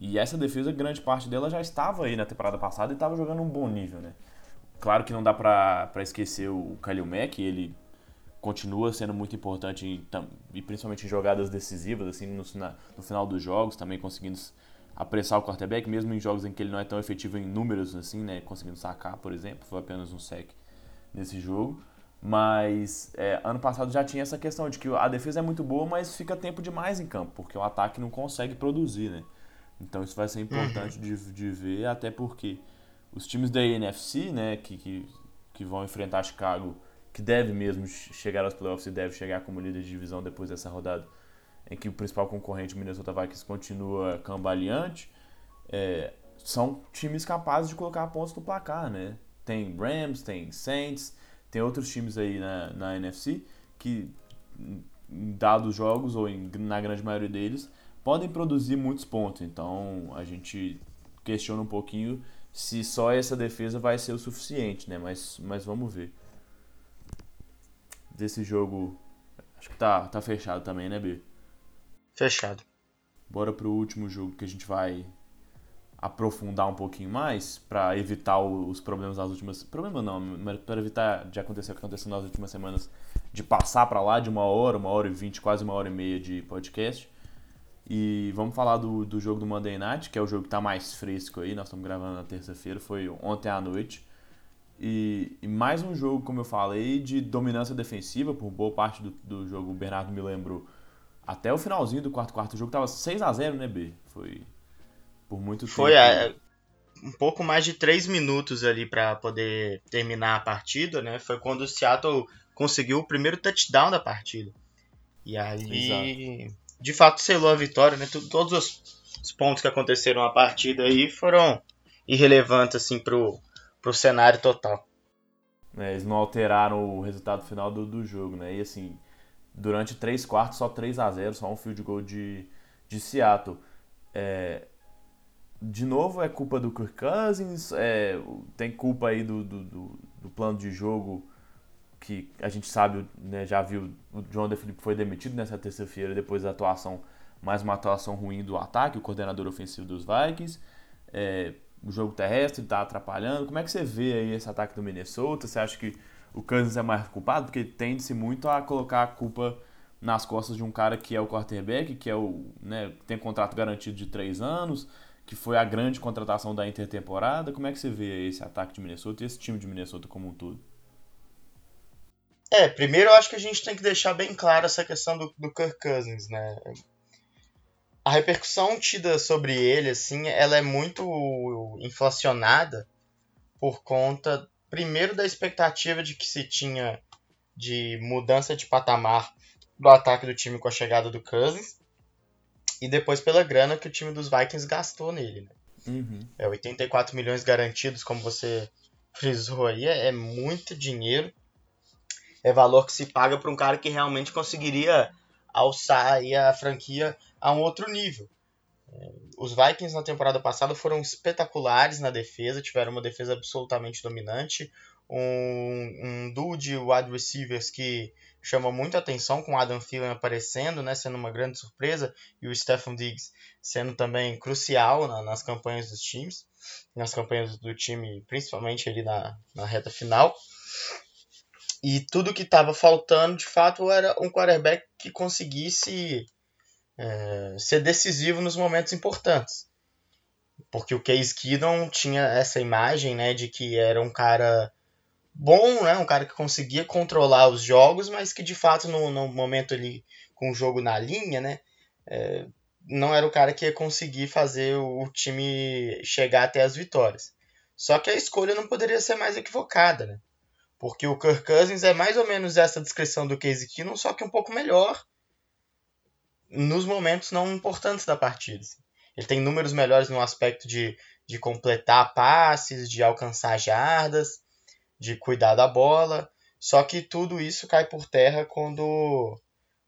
E essa defesa, grande parte dela já estava aí na temporada passada e estava jogando um bom nível, né? Claro que não dá para esquecer o Khalil Mack, ele continua sendo muito importante em, e principalmente em jogadas decisivas, assim, no, no final dos jogos, também conseguindo apressar o quarterback, mesmo em jogos em que ele não é tão efetivo em números assim, né? Conseguindo sacar, por exemplo, foi apenas um sec nesse jogo. Mas é, ano passado já tinha essa questão de que a defesa é muito boa, mas fica tempo demais em campo, porque o ataque não consegue produzir, né? Então isso vai ser importante uhum. de, de ver, até porque os times da NFC, né, que, que, que vão enfrentar Chicago, que deve mesmo chegar aos playoffs e deve chegar como líder de divisão depois dessa rodada, em que o principal concorrente, Minnesota Vikings, continua cambaleante, é, são times capazes de colocar pontos no placar, né? Tem Rams, tem Saints, tem outros times aí na, na NFC que, em dados jogos, ou em, na grande maioria deles, podem produzir muitos pontos. Então a gente questiona um pouquinho se só essa defesa vai ser o suficiente, né? Mas, mas vamos ver. Desse jogo, acho que tá, tá fechado também, né, B? Fechado. Bora pro último jogo que a gente vai aprofundar um pouquinho mais para evitar os problemas das últimas problema não mas para evitar de acontecer o que aconteceu nas últimas semanas de passar para lá de uma hora uma hora e vinte quase uma hora e meia de podcast e vamos falar do, do jogo do Monday Night que é o jogo que está mais fresco aí nós estamos gravando na terça-feira foi ontem à noite e, e, mais um jogo como eu falei de dominância defensiva por boa parte do, do jogo o Bernardo me lembrou até o finalzinho do quarto quarto jogo tava 6 a 0 né B foi por muito tempo. Foi é, um pouco mais de três minutos ali para poder terminar a partida, né? Foi quando o Seattle conseguiu o primeiro touchdown da partida. E aí, Exato. de fato, selou a vitória, né? Todos os, os, pontos que aconteceram na partida aí foram irrelevantes, assim, pro, pro cenário total. É, eles não alteraram o resultado final do, do jogo, né? E assim, durante três quartos, só 3 a 0 só um field goal de, de Seattle. É, de novo, é culpa do Kirk Cousins, é, tem culpa aí do, do, do, do, plano de jogo que a gente sabe, né, já viu, o John DeFilippo foi demitido nessa terça-feira depois da atuação, mais uma atuação ruim do ataque, o coordenador ofensivo dos Vikings. É, o jogo terrestre está atrapalhando. Como é que você vê aí esse ataque do Minnesota? Você acha que o Cousins é mais culpado? Porque tende-se muito a colocar a culpa nas costas de um cara que é o quarterback, que é o, né, tem contrato garantido de três anos, que foi a grande contratação da intertemporada. Como é que você vê esse ataque de Minnesota e esse time de Minnesota como um todo? É, primeiro eu acho que a gente tem que deixar bem claro essa questão do, do Kirk Cousins, né? A repercussão tida sobre ele, assim, ela é muito inflacionada por conta, primeiro, da expectativa de que se tinha de mudança de patamar do ataque do time com a chegada do Cousins, e depois pela grana que o time dos Vikings gastou nele. Né? Uhum. É 84 milhões garantidos, como você frisou aí, é, é muito dinheiro. É valor que se paga para um cara que realmente conseguiria alçar aí a franquia a um outro nível. Os Vikings na temporada passada foram espetaculares na defesa, tiveram uma defesa absolutamente dominante, um, um duo de wide receivers que chama muito atenção com Adam Thielen aparecendo, né, sendo uma grande surpresa, e o Stephen Diggs sendo também crucial na, nas campanhas dos times, nas campanhas do time, principalmente ali na, na reta final. E tudo que estava faltando, de fato, era um quarterback que conseguisse é, ser decisivo nos momentos importantes. Porque o Case Keenum tinha essa imagem né, de que era um cara bom, né? Um cara que conseguia controlar os jogos, mas que de fato no, no momento ali com o jogo na linha, né? É, não era o cara que ia conseguir fazer o time chegar até as vitórias. Só que a escolha não poderia ser mais equivocada, né? Porque o Kirk Cousins é mais ou menos essa descrição do Casey Keenum, só que um pouco melhor nos momentos não importantes da partida. Ele tem números melhores no aspecto de, de completar passes, de alcançar jardas, de cuidar da bola. Só que tudo isso cai por terra quando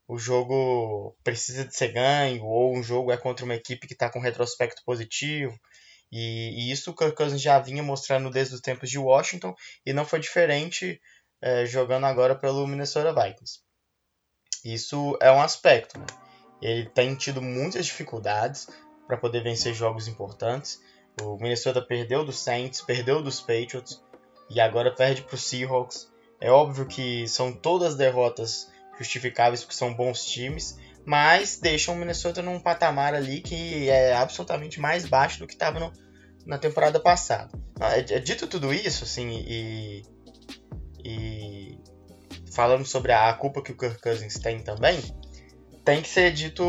o jogo precisa de ser ganho ou um jogo é contra uma equipe que está com retrospecto positivo. E, e, isso o Kirk Cousins já vinha mostrando desde os tempos de Washington e não foi diferente é, jogando agora pelo Minnesota Vikings. Isso é um aspecto. Né? Ele tem tido muitas dificuldades para poder vencer jogos importantes. O Minnesota perdeu dos Saints, perdeu dos Patriots, e agora perde para o Seahawks. É óbvio que são todas derrotas justificáveis porque são bons times, mas deixam o Minnesota num patamar ali que é absolutamente mais baixo do que estava na temporada passada. Ah, é, é, dito tudo isso, assim, e, e falando sobre a culpa que o Kirk Cousins tem também, tem que ser dito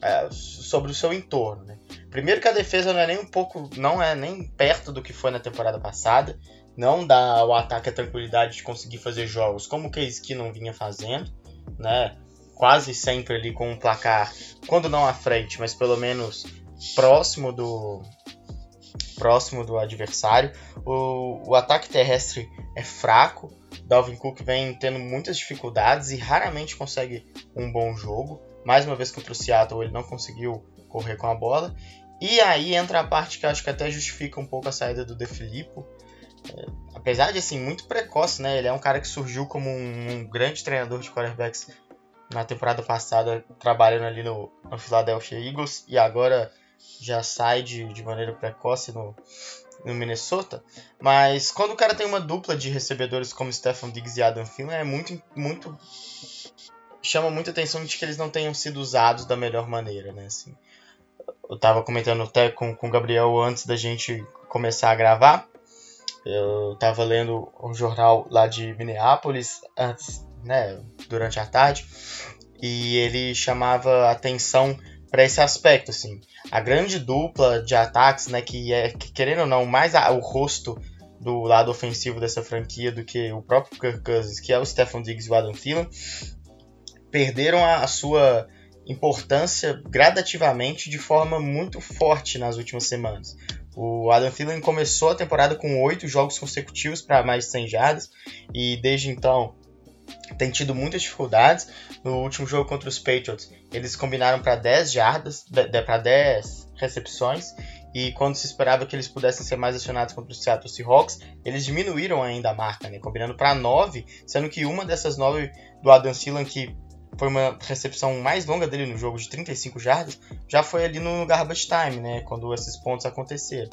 é, sobre o seu entorno. Né? Primeiro que a defesa não é nem um pouco, não é nem perto do que foi na temporada passada, não dá ao ataque a tranquilidade de conseguir fazer jogos como o Case não vinha fazendo, né? Quase sempre ali com um placar, quando não à frente, mas pelo menos próximo do próximo do adversário. O, o ataque terrestre é fraco. Dalvin Cook vem tendo muitas dificuldades e raramente consegue um bom jogo. Mais uma vez contra o Seattle, ele não conseguiu correr com a bola. E aí entra a parte que acho que até justifica um pouco a saída do De Filippo. É, apesar de assim muito precoce, né? Ele é um cara que surgiu como um, um grande treinador de quarterbacks na temporada passada, trabalhando ali no, no Philadelphia Eagles e agora já sai de, de maneira precoce no, no Minnesota. Mas quando o cara tem uma dupla de recebedores como Stephen Diggs e Adam Thielen, é muito, muito chama muita atenção de que eles não tenham sido usados da melhor maneira, né? Assim, eu tava comentando até com, com o Gabriel antes da gente começar a gravar. Eu tava lendo um jornal lá de Minneapolis antes, né, durante a tarde, e ele chamava atenção para esse aspecto, assim. A grande dupla de ataques, né, que é, que, querendo ou não, mais a, o rosto do lado ofensivo dessa franquia do que o próprio Kirk Cousins, que é o Stephen Diggs e o Adam Thielen, perderam a, a sua importância gradativamente de forma muito forte nas últimas semanas. O Adam Thielen começou a temporada com oito jogos consecutivos para mais de 100 jardas e desde então tem tido muitas dificuldades. No último jogo contra os Patriots, eles combinaram para 10 jardas, para 10 recepções, e quando se esperava que eles pudessem ser mais acionados contra o Seattle Seahawks, eles diminuíram ainda a marca, né, combinando para 9, sendo que uma dessas 9 do Adam Thielen, que foi uma recepção mais longa dele no jogo de 35 jardas, já foi ali no garbage time, né, quando esses pontos aconteceram.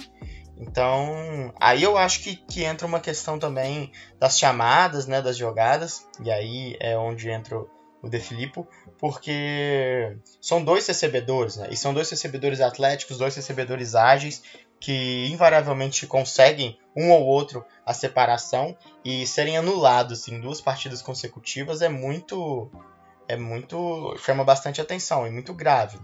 Então, aí eu acho que, que entra uma questão também das chamadas, né, das jogadas, e aí é onde entra o De Filippo, porque são dois recebedores, né, e são dois recebedores atléticos, dois recebedores ágeis, que invariavelmente conseguem um ou outro a separação e serem anulados em duas partidas consecutivas é muito é muito chama bastante atenção e muito grave.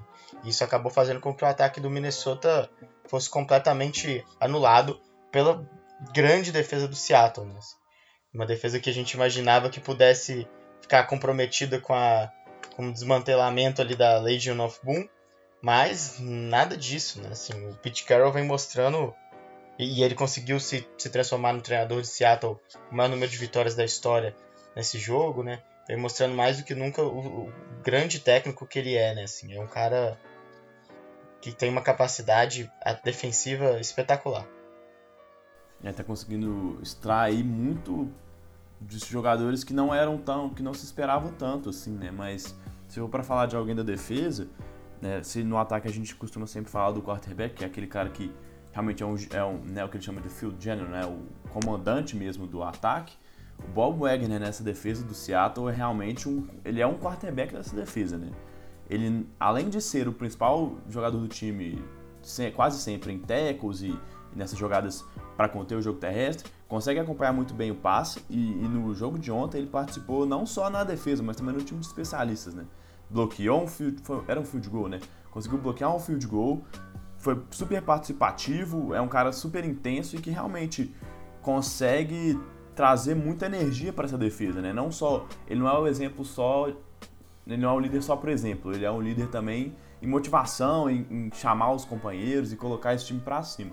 Isso acabou fazendo com que o ataque do Minnesota fosse completamente anulado pela grande defesa do Seattle. Né? Uma defesa que a gente imaginava que pudesse ficar comprometida com, a, com o desmantelamento ali da Legion of Boom, mas nada disso. Né? Assim, o Pete Carroll vem mostrando e ele conseguiu se, se transformar no treinador de Seattle com o maior número de vitórias da história nesse jogo, né? Vem mostrando mais do que nunca o, o, grande técnico que ele é, né? Assim, é um cara que tem uma capacidade defensiva espetacular. É, tá conseguindo extrair muito dos jogadores que não eram tão, que não se esperavam tanto assim, né? Mas se for para falar de alguém da defesa, né, se no ataque a gente costuma sempre falar do quarterback, que é aquele cara que realmente é um, é um né, o que ele chama de field general, né, o comandante mesmo do ataque. O Bob Wagner nessa defesa do Seattle é realmente um, ele é um quarterback dessa defesa, né? Ele, além de ser o principal jogador do time quase sempre em tackles e, nessas jogadas para conter o jogo terrestre, consegue acompanhar muito bem o passe e, e, no jogo de ontem ele participou não só na defesa, mas também no time de especialistas, né? Bloqueou um field, foi, era um field goal, né? Conseguiu bloquear um field goal, foi super participativo, é um cara super intenso e que realmente consegue trazer muita energia para essa defesa, né? Não só, ele não é o exemplo só ele não é um líder só por exemplo, ele é um líder também em motivação, em, em chamar os companheiros e colocar esse time para cima.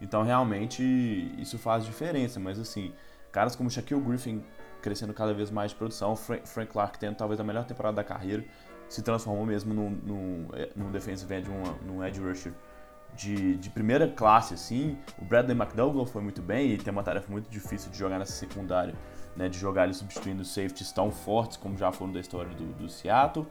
Então realmente isso faz diferença, mas assim, caras como Shaquille Griffin crescendo cada vez mais de produção, Frank, Frank Clark tendo talvez a melhor temporada da carreira, se transformou mesmo num, num, é, num defensive end, num, edge rusher de, de, primeira classe, assim. O Bradley McDougall foi muito bem e tem uma tarefa muito difícil de jogar nessa secundária né, de jogar ele substituindo safeties tão fortes como já foram da história do, do Seattle.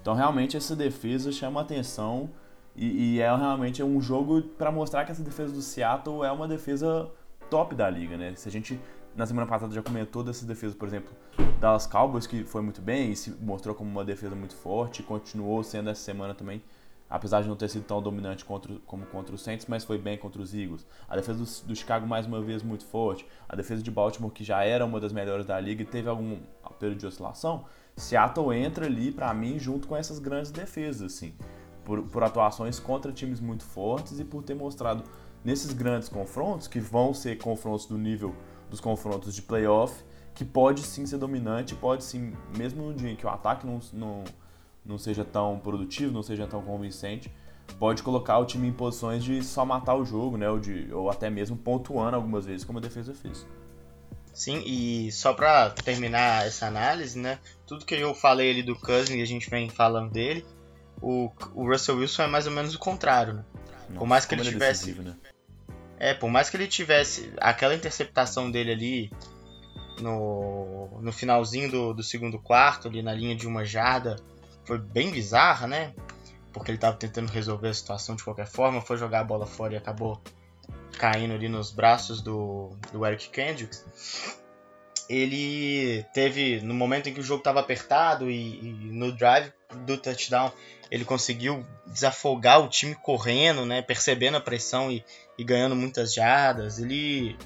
Então realmente essa defesa chama atenção e, e é realmente um jogo para mostrar que essa defesa do Seattle é uma defesa top da liga, né? Se a gente na semana passada já comentou dessas defesas, por exemplo, Dallas Cowboys, que foi muito bem e se mostrou como uma defesa muito forte, continuou sendo essa semana também, apesar de não ter sido tão dominante contra, como contra os Saints, mas foi bem contra os Eagles. A defesa do, do, Chicago, mais uma vez, muito forte. A defesa de Baltimore, que já era uma das melhores da liga e teve algum período de oscilação, Seattle entra ali, para mim, junto com essas grandes defesas, assim, por, por atuações contra times muito fortes e por ter mostrado nesses grandes confrontos, que vão ser confrontos do nível dos confrontos de playoff, que pode sim ser dominante, pode sim, mesmo no dia em que o ataque não, não, não seja tão produtivo, não seja tão convincente, pode colocar o time em posições de só matar o jogo, né? Ou, de, ou até mesmo pontuando algumas vezes, como a defesa fez. Sim, e só para terminar essa análise, né? Tudo que eu falei ali do Cousin e a gente vem falando dele, o, o Russell Wilson é mais ou menos o contrário, né? Nossa, por mais que ele, ele é tivesse. Decisivo, né? É, por mais que ele tivesse aquela interceptação dele ali no, no finalzinho do, do segundo quarto, ali na linha de uma jarda, foi bem bizarra, né? Porque ele estava tentando resolver a situação de qualquer forma, foi jogar a bola fora e acabou caindo ali nos braços do, do Eric Kendricks. Ele teve, no momento em que o jogo estava apertado e, e no drive do touchdown, ele conseguiu desafogar o time correndo, né, percebendo a pressão e, e ganhando muitas jardas. Ele,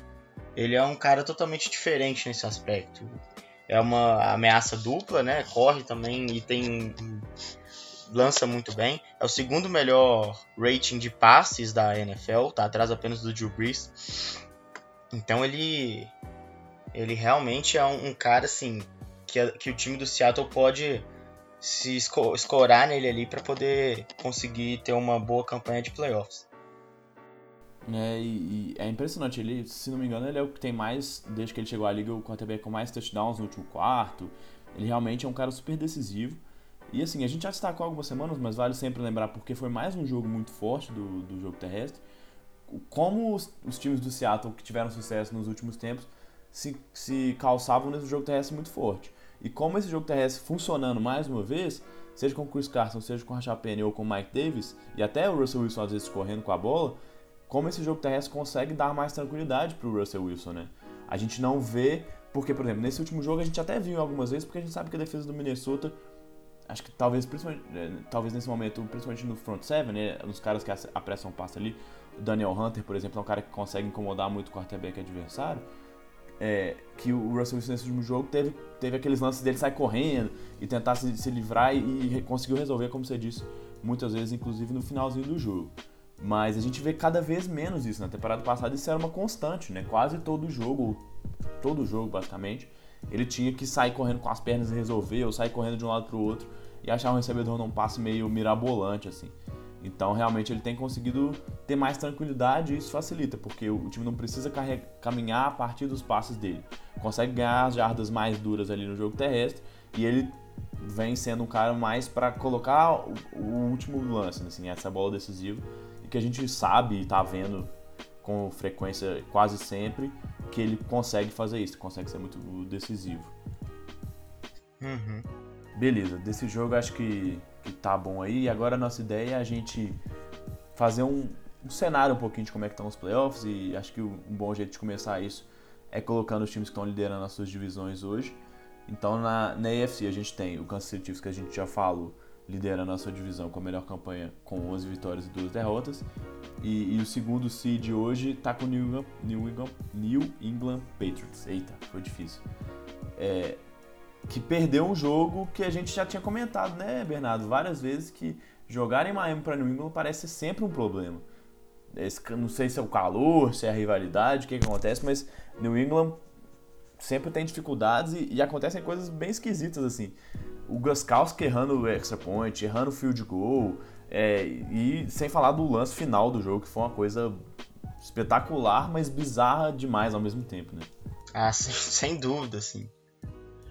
ele é um cara totalmente diferente nesse aspecto. É uma ameaça dupla, né? Corre também e tem lança muito bem. É o segundo melhor rating de passes da NFL, tá atrás apenas do Drew Brees. Então ele ele realmente é um, um cara assim que, que o time do Seattle pode se escorar nele ali para poder conseguir ter uma boa campanha de playoffs. É, e, e, é impressionante, ele, se não me engano, ele é o que tem mais, desde que ele chegou à liga, o quarterback com mais touchdowns no último quarto. Ele realmente é um cara super decisivo. E assim, a gente já destacou algumas semanas, mas vale sempre lembrar porque foi mais um jogo muito forte do, do jogo terrestre. Como os, os times do Seattle que tiveram sucesso nos últimos tempos se, se calçavam nesse jogo terrestre muito forte. E como esse jogo terrestre funcionando mais uma vez, seja com o Chris Carson, seja com o Rashad Penny ou com o Mike Davis, e até o Russell Wilson às vezes correndo com a bola, como esse jogo terrestre consegue dar mais tranquilidade para o Russell Wilson, né? A gente não vê, porque, por exemplo, nesse último jogo a gente até viu algumas vezes, porque a gente sabe que a defesa do Minnesota, acho que talvez, principalmente, é, talvez nesse momento, principalmente no front seven, né, nos caras que apressam o passe ali, o Daniel Hunter, por exemplo, é um cara que consegue incomodar muito o quarterback adversário, é, que o Russell Wilson nesse último jogo teve, teve aqueles lances dele sair correndo e tentar se, se livrar e, e, conseguiu resolver, como você disse, muitas vezes, inclusive no finalzinho do jogo. Mas a gente vê cada vez menos isso. Na temporada passada isso era uma constante, né? Quase todo jogo, todo jogo basicamente, ele tinha que sair correndo com as pernas e resolver, ou sair correndo de um lado para o outro e achar um recebedor num passe meio mirabolante, assim. Então, realmente, ele tem conseguido ter mais tranquilidade e isso facilita, porque o time não precisa caminhar a partir dos passes dele. Consegue ganhar as jardas mais duras ali no jogo terrestre e ele vem sendo um cara mais para colocar o, último lance, assim, essa bola decisiva, que a gente sabe e está vendo com frequência quase sempre que ele consegue fazer isso, consegue ser muito decisivo. Uhum. Beleza, desse jogo acho que que tá bom aí. E agora a nossa ideia é a gente fazer um, um cenário um pouquinho de como é que estão os playoffs e acho que um bom jeito de começar isso é colocando os times que estão liderando as suas divisões hoje. Então na, na AFC a gente tem o Kansas City Chiefs que a gente já falou liderando a sua divisão com a melhor campanha com 11 vitórias e 2 derrotas. E, e o segundo seed hoje está com o New England, New, England, New England Patriots. Eita, foi difícil. É, que perdeu um jogo que a gente já tinha comentado, né, Bernardo, várias vezes que jogar em Miami para New England parece sempre um problema. Esse, não sei se é o calor, se é a rivalidade, o que, que acontece, mas New England sempre tem dificuldades e, e, acontecem coisas bem esquisitas assim. O Guskowski errando o extra point, errando o field goal, é, e sem falar do lance final do jogo, que foi uma coisa espetacular, mas bizarra demais ao mesmo tempo, né? Ah, sem, sem dúvida, assim.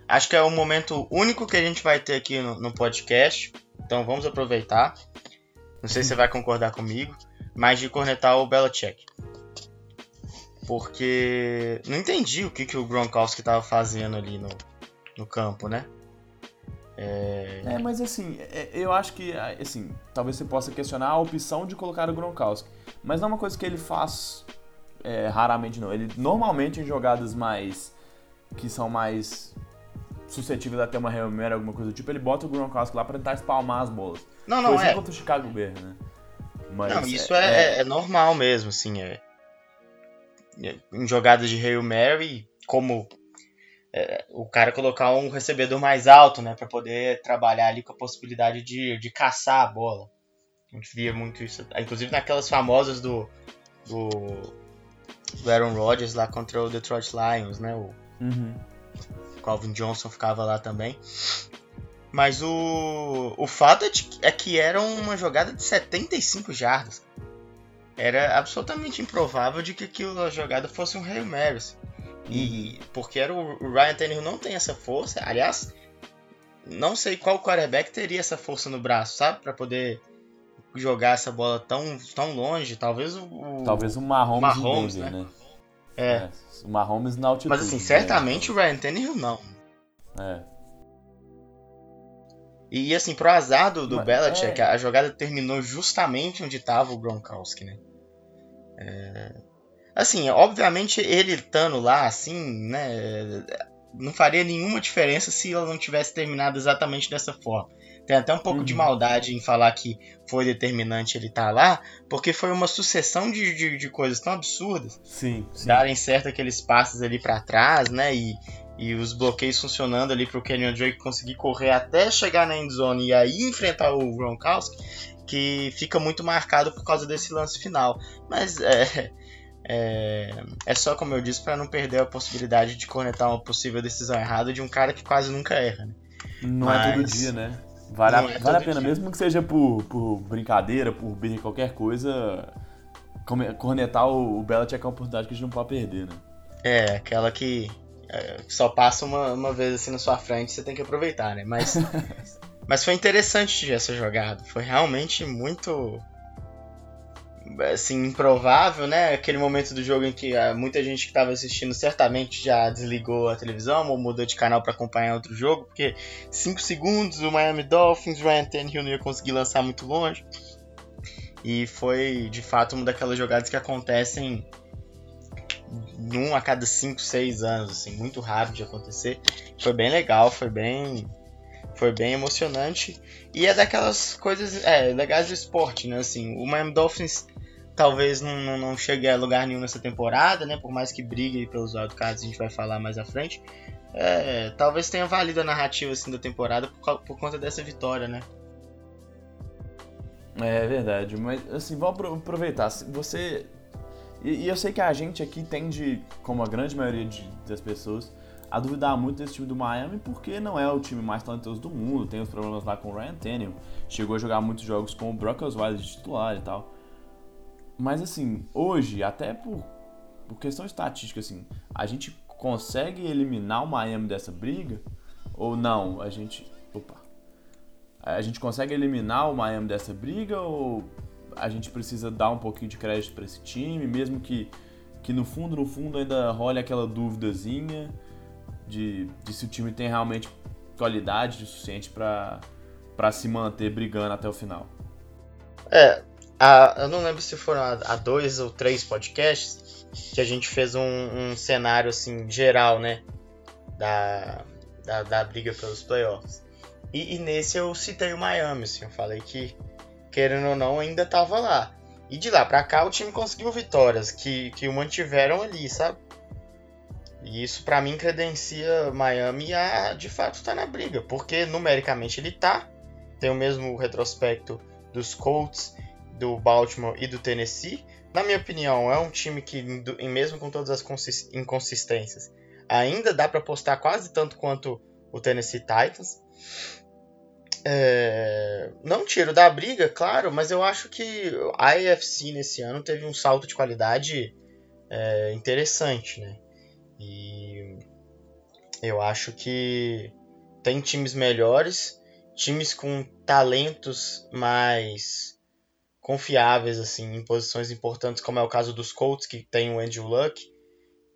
Acho que é o momento único que a gente vai ter aqui no, no podcast. Então vamos aproveitar. Não sei se você vai concordar comigo, mas de cornetar o Belichick. Porque não entendi o que, que o Gronkowski estava fazendo ali no, no campo, né? É... é, mas assim, é, eu acho que assim, talvez você possa questionar a opção de colocar o Gronkowski. Mas não é uma coisa que ele faz é, raramente não. Ele normalmente em jogadas mais. que são mais suscetíveis a ter uma Mary, alguma coisa do tipo, ele bota o Gronkowski lá pra tentar espalmar as bolas. Não, não, Foi é. contra o Chicago Bears, né? Mas Não, isso é, é normal mesmo, assim. É, é- em jogadas de Hail Mary, como é, o cara colocar um recebedor mais alto, né? Pra poder trabalhar ali com a possibilidade de, de caçar a bola. A gente via muito isso. Inclusive naquelas famosas do, do, do Aaron Rodgers lá contra o Detroit Lions, né? O, Uhum. Calvin Johnson ficava lá também. Mas o, o fato é, de- é que era uma jogada de 75 jardas. Era absolutamente improvável de que aquela jogada fosse um Hail Mary. assim. E porque era o, Ryan Tannehill não tem essa força. Aliás, não sei qual quarterback teria essa força no braço, sabe? Pra poder jogar essa bola tão, tão longe. Talvez o. Talvez o Mahomes, Mahomes, Denver, né? É. O Mahomes na altitude. Mas assim, né? certamente o Ryan Tannehill não. É. E assim, pro azar do, do Mas- Belichick, é. a jogada terminou justamente onde tava o Gronkowski, né? É, Assim, obviamente ele estando lá, assim, né? Não faria nenhuma diferença se ela não tivesse terminado exatamente dessa forma. Tem até um pouco de Uhum. maldade em falar que foi determinante ele estar lá, porque foi uma sucessão de, de, de coisas tão absurdas Sim, sim. darem certo aqueles passes ali pra trás, né? E, e os bloqueios funcionando ali pro Kenyon Drake conseguir correr até chegar na endzone e aí enfrentar o Gronkowski, que fica muito marcado por causa desse lance final. Mas é, é, é só como eu disse pra não perder a possibilidade de cornetar uma possível decisão errada de um cara que quase nunca erra. Né? Não é todo Mas- dia, né? Vale, a, é vale a pena, dia. mesmo que seja por, por brincadeira, por birra, qualquer coisa, cornetar o, o Belichick é uma oportunidade que a gente não pode perder, né? É, aquela que é, só passa uma, uma vez assim na sua frente, você tem que aproveitar, né? Mas, mas foi interessante essa jogada. Foi realmente muito. Assim, improvável, né? Aquele momento do jogo em que ah, muita gente que estava assistindo certamente já desligou a televisão ou mudou de canal para acompanhar outro jogo, porque 5 segundos o Miami Dolphins, Ryan Tannehill não ia conseguir lançar muito longe. E foi, de fato, uma daquelas jogadas que acontecem num a cada 5, 6 anos, assim, muito raro de acontecer. Foi bem legal, foi bem foi bem emocionante e é daquelas coisas é, legais do esporte, né? Assim, o Miami Dolphins talvez não, não, não chegue a lugar nenhum nessa temporada, né? Por mais que brigue pelos wildcards, a gente vai falar mais à frente. É, talvez tenha valido a narrativa assim da temporada por, por conta dessa vitória, né? É verdade, mas assim, apro- aproveitar. Você. E, e eu sei que a gente aqui tende, como a grande maioria de- das pessoas, a duvidar muito desse time do Miami porque não é o time mais talentoso do mundo, tem os problemas lá com o Ryan Tannehill, chegou a jogar muitos jogos com o Brock Osweiler de titular e tal. Mas assim, hoje, até por, por questão estatística, assim, a gente consegue eliminar o Miami dessa briga? Ou não? A gente. Opa. A gente consegue eliminar o Miami dessa briga ou a gente precisa dar um pouquinho de crédito para esse time, mesmo que, que no fundo, no fundo ainda role aquela duvidazinha de, de se o time tem realmente qualidade suficiente para se manter brigando até o final. É, a- eu não lembro se foram a, dois ou três podcasts que a gente fez um, um cenário assim geral, né, da, da, da briga pelos playoffs. E, e nesse eu citei o Miami, assim, eu falei que querendo ou não ainda tava lá. E de lá pra cá o time conseguiu vitórias que, que o mantiveram ali, sabe? E isso pra mim credencia Miami a de fato estar na briga, porque numericamente ele tá, tem o mesmo retrospecto dos Colts, do Baltimore e do Tennessee. Na minha opinião, é um time que, mesmo com todas as consis- inconsistências, ainda dá para apostar quase tanto quanto o Tennessee Titans. É, Não tiro da briga, claro, mas eu acho que a AFC nesse ano teve um salto de qualidade é, interessante, né? E eu acho que tem times melhores, times com talentos mais confiáveis assim em posições importantes, como é o caso dos Colts, que tem o Andrew Luck,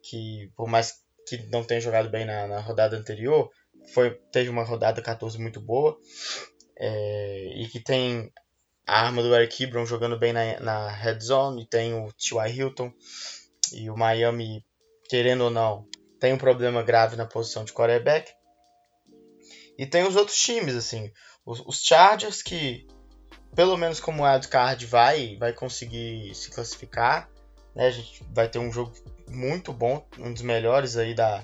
que por mais que não tenha jogado bem na, na rodada anterior, foi, teve uma rodada 14 muito boa, é, e que tem a arma do Eric Ebron jogando bem na, na red zone, e tem o T.Y. Hilton, e o Miami, querendo ou não, tem um problema grave na posição de quarterback. E tem os outros times, assim, os, os Chargers que, pelo menos como wildcard, vai, vai conseguir se classificar. Né? A gente vai ter um jogo muito bom, um dos melhores aí da,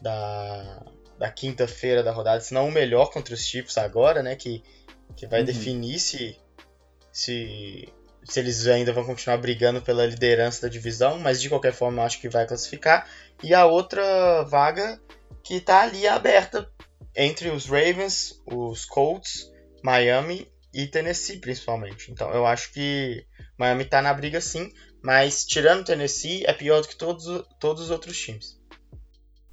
da, da quinta-feira da rodada, se não o melhor contra os Chiefs agora, né? Que, que vai uhum. definir se, se, se eles ainda vão continuar brigando pela liderança da divisão, mas de qualquer forma eu acho que vai classificar. E a outra vaga que está ali aberta entre os Ravens, os Colts, Miami e Tennessee principalmente. Então eu acho que Miami está na briga sim, mas tirando Tennessee é pior do que todos, todos os outros times.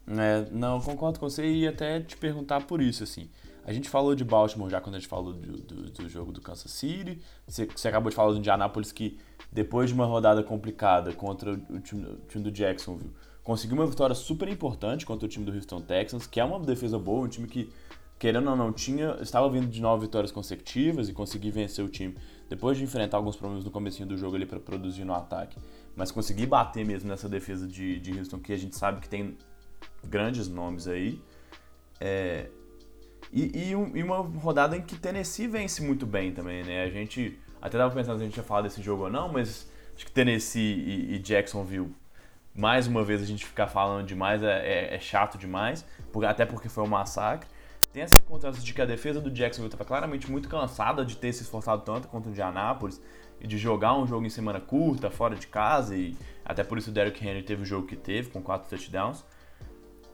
É, não, concordo com você e até te perguntar por isso, assim. A gente falou de Baltimore já quando a gente falou do, do, do jogo do Kansas City. Você, você, acabou de falar do Indianapolis que depois de uma rodada complicada contra o time, o time do Jacksonville, conseguiu uma vitória super importante contra o time do Houston Texans, que é uma defesa boa, um time que, querendo ou não, tinha, estava vindo de nove vitórias consecutivas e conseguir vencer o time depois de enfrentar alguns problemas no começo do jogo ali para produzir no ataque. Mas conseguir bater mesmo nessa defesa de, de Houston, que a gente sabe que tem grandes nomes aí. É, e, e, um, e, uma rodada em que Tennessee vence muito bem também, né? A gente até tava pensando se a gente ia falar desse jogo ou não, mas acho que Tennessee e, e Jacksonville, mais uma vez a gente ficar falando demais é, é, é chato demais, até porque foi um massacre. Tem essa circunstância de que a defesa do Jacksonville estava claramente muito cansada de ter se esforçado tanto contra o Indianapolis e de jogar um jogo em semana curta, fora de casa, e até por isso o Derrick Henry teve o jogo que teve, com quatro touchdowns.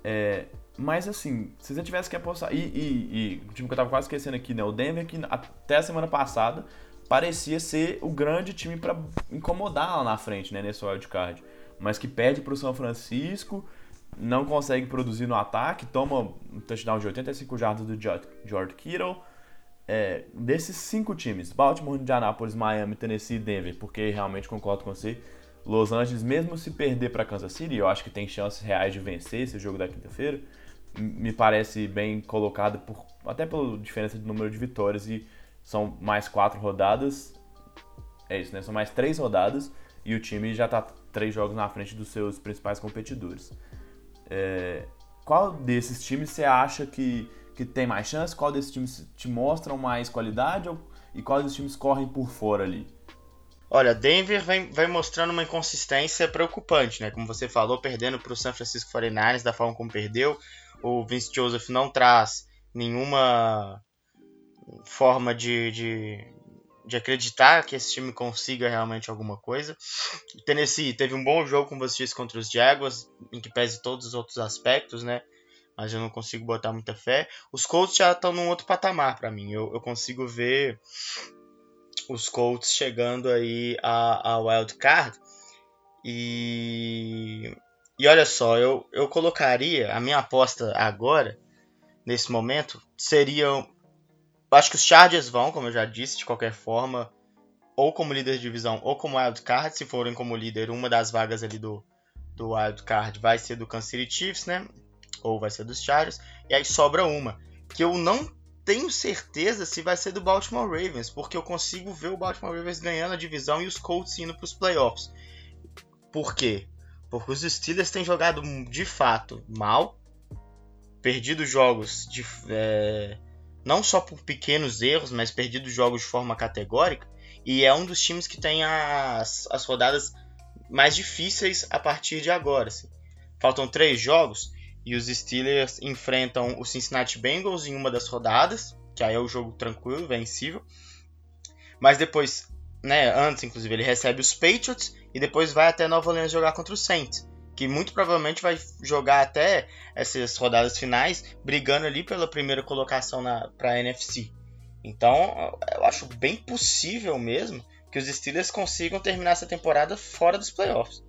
É, mas assim, se você tivesse que apostar. E, e, e, o time que eu tava quase esquecendo aqui, né? O Denver, que até a semana passada parecia ser o grande time para incomodar lá na frente, né? Nesse wildcard. Mas que perde pro São Francisco, não consegue produzir no ataque, toma um touchdown de 85 jardas do George Kittle. É, desses cinco times, Baltimore, Indianapolis, Miami, Tennessee e Denver, porque realmente concordo com você, Los Angeles, mesmo se perder para Kansas City, eu acho que tem chances reais de vencer esse jogo da quinta-feira. Me parece bem colocado, por, até pela diferença de número de vitórias. E são mais quatro rodadas. É isso, né? São mais três rodadas. E o time já está três jogos na frente dos seus principais competidores. É, qual desses times você acha que, que tem mais chance? Qual desses times te mostram mais qualidade? Ou, e quais desses times correm por fora ali? Olha, Denver vem, vem mostrando uma inconsistência preocupante, né? Como você falou, perdendo para o San Francisco 49ers da forma como perdeu. O Vince Joseph não traz nenhuma forma de, de, de acreditar que esse time consiga realmente alguma coisa. O Tennessee teve um bom jogo, como você disse, contra os Jaguars, em que pese todos os outros aspectos, né? Mas eu não consigo botar muita fé. Os Colts já estão num outro patamar para mim. Eu, eu consigo ver os Colts chegando aí a, a wild card. E, e olha só, eu, eu colocaria a minha aposta agora, nesse momento, seria. Acho que os Chargers vão, como eu já disse, de qualquer forma, ou como líder de divisão ou como wild card. Se forem como líder, uma das vagas ali do, do wild card vai ser do Kansas City Chiefs, né? Ou vai ser dos Chargers. E aí sobra uma que eu não tenho certeza se vai ser do Baltimore Ravens, porque eu consigo ver o Baltimore Ravens ganhando a divisão e os Colts indo para os playoffs. Por quê? Porque os Steelers têm jogado de fato mal, perdido jogos de, é, não só por pequenos erros, mas perdido jogos de forma categórica, e é um dos times que tem as, as rodadas mais difíceis a partir de agora. Assim. Faltam três jogos e os Steelers enfrentam o Cincinnati Bengals em uma das rodadas, que aí é o jogo tranquilo, vencível. Mas depois, né, antes inclusive, ele recebe os Patriots e depois vai até Nova Orleans jogar contra o Saints, que muito provavelmente vai jogar até essas rodadas finais brigando ali pela primeira colocação para a NFC. Então, eu acho bem possível mesmo que os Steelers consigam terminar essa temporada fora dos playoffs.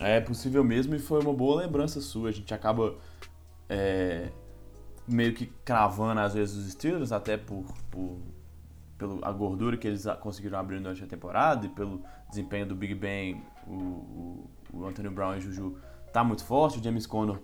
É possível mesmo e foi uma boa lembrança sua. A gente acaba é, meio que cravando às vezes os Steelers, até por, por pela a gordura que eles conseguiram abrir durante a temporada e pelo desempenho do Big Ben, o, o, Brown e Juju tá muito forte. O James Conner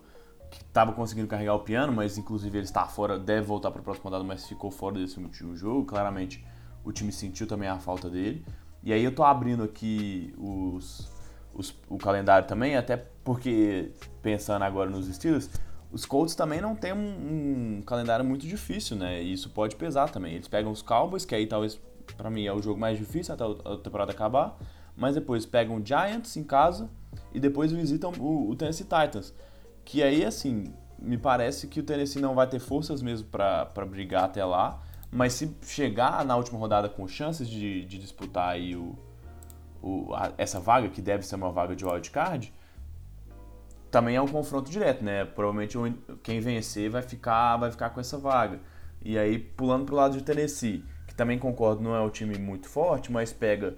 que estava conseguindo carregar o piano, mas inclusive ele está fora, deve voltar para o próximo rodada, mas ficou fora desse último jogo. Claramente o time sentiu também a falta dele. E aí eu tô abrindo aqui os os, o calendário também, até porque, pensando agora nos Steelers, os Colts também não tem um, um, calendário muito difícil, né? E isso pode pesar também. Eles pegam os Cowboys, que aí talvez para mim é o jogo mais difícil até a temporada acabar, mas depois pegam o Giants em casa e depois visitam o, o Tennessee Titans. Que aí, assim, me parece que o Tennessee não vai ter forças mesmo para brigar até lá, mas se chegar na última rodada com chances de, de disputar aí o, o, a, essa vaga, que deve ser uma vaga de wildcard, também é um confronto direto, né? Provavelmente quem vencer vai ficar, vai ficar com essa vaga. E aí, pulando pro lado de Tennessee, que também concordo, não é um time muito forte, mas pega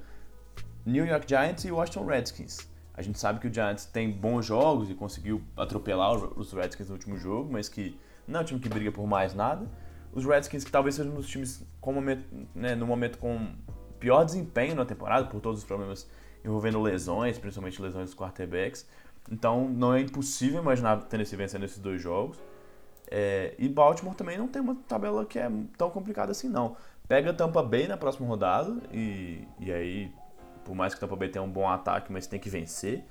New York Giants e Washington Redskins. A gente sabe que o Giants tem bons jogos e conseguiu atropelar os Redskins no último jogo, mas que não é um time que briga por mais nada. Os Redskins, que talvez sejam um dos times com momento, né, no momento com pior desempenho na temporada, por todos os problemas envolvendo lesões, principalmente lesões dos quarterbacks. Então não é impossível imaginar Tennessee vencendo esses dois jogos. É, e Baltimore também não tem uma tabela que é tão complicada assim, não. Pega Tampa Bay na próxima rodada e, e aí por mais que o Tampa Bay tenha um bom ataque, mas tem que vencer.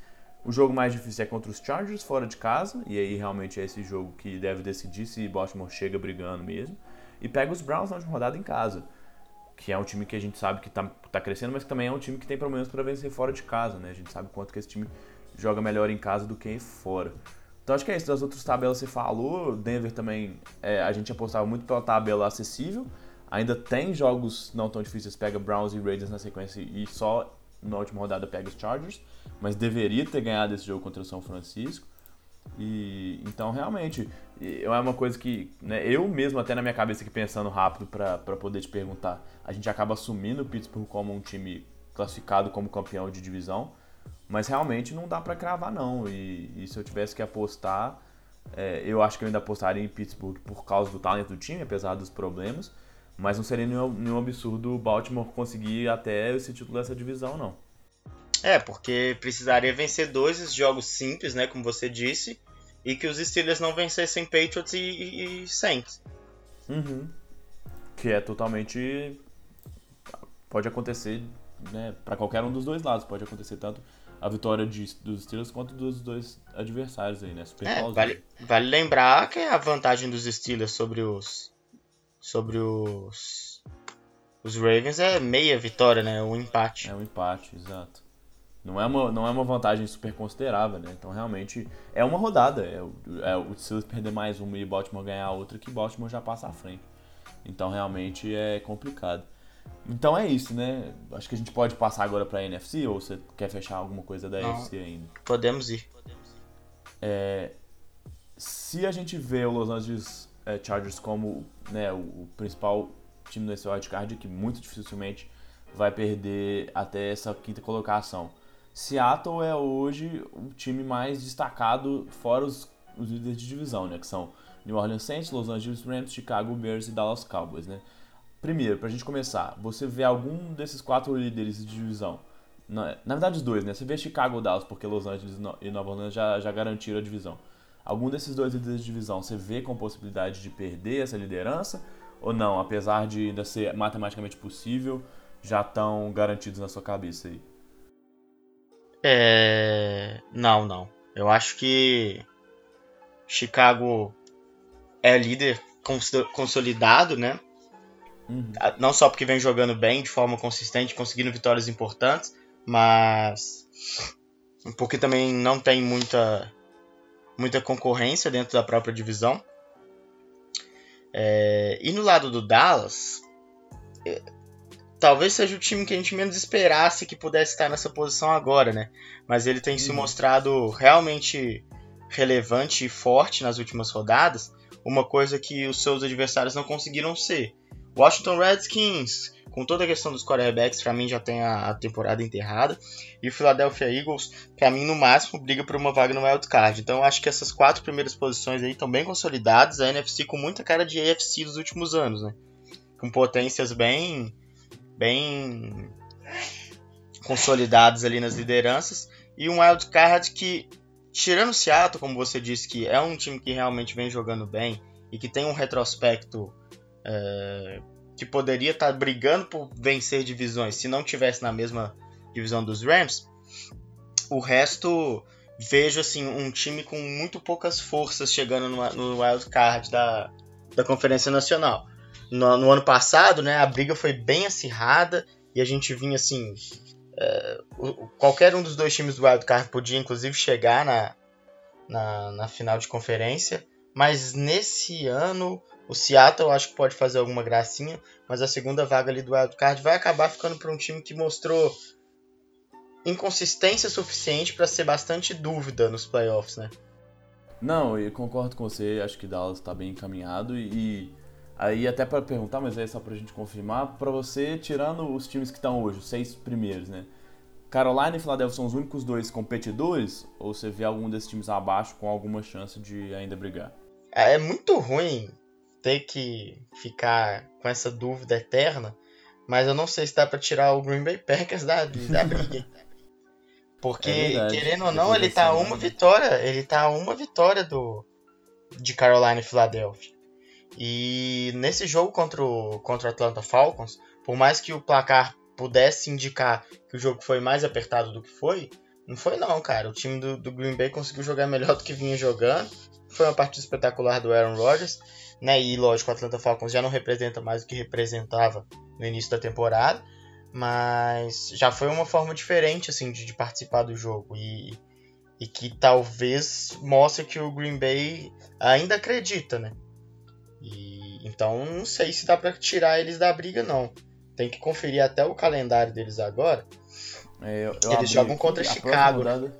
O jogo mais difícil é contra os Chargers fora de casa, e aí realmente é esse jogo que deve decidir se Baltimore chega brigando mesmo. E pega os Browns na última rodada em casa, que é um time que a gente sabe que está tá crescendo, mas que também é um time que tem problemas para vencer fora de casa, né? A gente sabe quanto que esse time joga melhor em casa do que fora. Então acho que é isso. Das outras tabelas você falou, Denver também, é, a gente apostava muito pela tabela acessível. Ainda tem jogos não tão difíceis, pega Browns e Raiders na sequência e só na última rodada pega os Chargers, mas deveria ter ganhado esse jogo contra o São Francisco. E então realmente é uma coisa que né, eu mesmo até na minha cabeça aqui pensando rápido para poder te perguntar, a gente acaba assumindo o Pittsburgh como um time classificado como campeão de divisão, mas realmente não dá para cravar não. E, e, se eu tivesse que apostar, é, eu acho que eu ainda apostaria em Pittsburgh por causa do talento do time, apesar dos problemas. Mas não seria nenhum, nenhum absurdo o Baltimore conseguir até esse título dessa divisão, não. É, porque precisaria vencer dois jogos simples, né, como você disse, e que os Steelers não vencessem Patriots e, e Saints. Uhum. Que é totalmente pode acontecer, né, para qualquer um dos dois lados, pode acontecer tanto a vitória de, dos Steelers quanto dos dois adversários aí, né? Super é, vale, vale lembrar que a vantagem dos Steelers sobre os sobre os os Ravens é meia vitória, né? Um empate. É um empate, exato. Não é uma, não é uma vantagem super considerável, né? Então realmente é uma rodada. É, é o Steelers perder mais uma e Baltimore ganhar outra que Baltimore já passa à frente. Então realmente é complicado. Então é isso, né? Acho que a gente pode passar agora para a NFC ou você quer fechar alguma coisa da NFC ainda? Podemos ir. É, se a gente vê o Los Angeles é, Chargers como né, o, o, principal time nesse wildcard, que muito dificilmente vai perder até essa quinta colocação. Seattle é hoje o time mais destacado fora os, os líderes de divisão, né? Que são New Orleans Saints, Los Angeles Rams, Chicago Bears e Dallas Cowboys, né? Primeiro, pra gente começar, você vê algum desses quatro líderes de divisão? Na, na verdade, os dois, né? Você vê Chicago ou Dallas, porque Los Angeles e Nova Orleans já, já garantiram a divisão algum desses dois líderes de divisão você vê com possibilidade de perder essa liderança? Ou não, apesar de ainda ser matematicamente possível, já estão garantidos na sua cabeça aí? É. Não, não. Eu acho que Chicago é líder consolidado, né? Uhum. Não só porque vem jogando bem, de forma consistente, conseguindo vitórias importantes, mas porque também não tem muita muita concorrência dentro da própria divisão. É, e no lado do Dallas, é, talvez seja o time que a gente menos esperasse que pudesse estar nessa posição agora, né? Mas ele tem uhum. se mostrado realmente relevante e forte nas últimas rodadas, uma coisa que os seus adversários não conseguiram ser. Washington Redskins com toda a questão dos quarterbacks, para mim já tem a, a, temporada enterrada. E o Philadelphia Eagles, para mim, no máximo, briga por uma vaga no wild card. Então, acho que essas quatro primeiras posições aí estão bem consolidadas. A NFC com muita cara de AFC dos últimos anos, né? Com potências bem, bem consolidadas ali nas lideranças. E um wild card que, tirando o Seattle, como você disse, que é um time que realmente vem jogando bem e que tem um retrospecto é, que poderia estar tá brigando por vencer divisões se não tivesse na mesma divisão dos Rams, o resto vejo assim um time com muito poucas forças chegando no, no wild card da, da Conferência Nacional. No, no, ano passado, né, a briga foi bem acirrada e a gente vinha assim, é, o, qualquer um dos dois times do wild card podia inclusive chegar na, na, na final de conferência, mas nesse ano o Seattle acho que pode fazer alguma gracinha, mas a segunda vaga ali do wild card vai acabar ficando para um time que mostrou inconsistência suficiente para ser bastante dúvida nos playoffs, né? Não, eu concordo com você, acho que Dallas está bem encaminhado e aí até para perguntar, mas é só para a gente confirmar, para você, tirando os times que estão hoje, os seis primeiros, né? Carolina e Philadelphia são os únicos dois competidores ou você vê algum desses times abaixo com alguma chance de ainda brigar? É, é muito ruim ter que ficar com essa dúvida eterna, mas eu não sei se dá para tirar o Green Bay Packers da, da briga. Porque, é querendo ou não, ele tá a uma vitória. Ele tá a uma vitória do de Carolina e Philadelphia. E nesse jogo contra o, contra o Atlanta Falcons, por mais que o placar pudesse indicar que o jogo foi mais apertado do que foi, não foi não, cara. O time do, do Green Bay conseguiu jogar melhor do que vinha jogando. Foi uma partida espetacular do Aaron Rodgers, né? E lógico, o Atlanta Falcons já não representa mais o que representava no início da temporada mas já foi uma forma diferente assim de, de participar do jogo e, e que talvez mostre que o Green Bay ainda acredita, né? E, então não sei se dá para tirar eles da briga não. Tem que conferir até o calendário deles agora. É, eu, eu eles jogam contra Chicago. Rodada,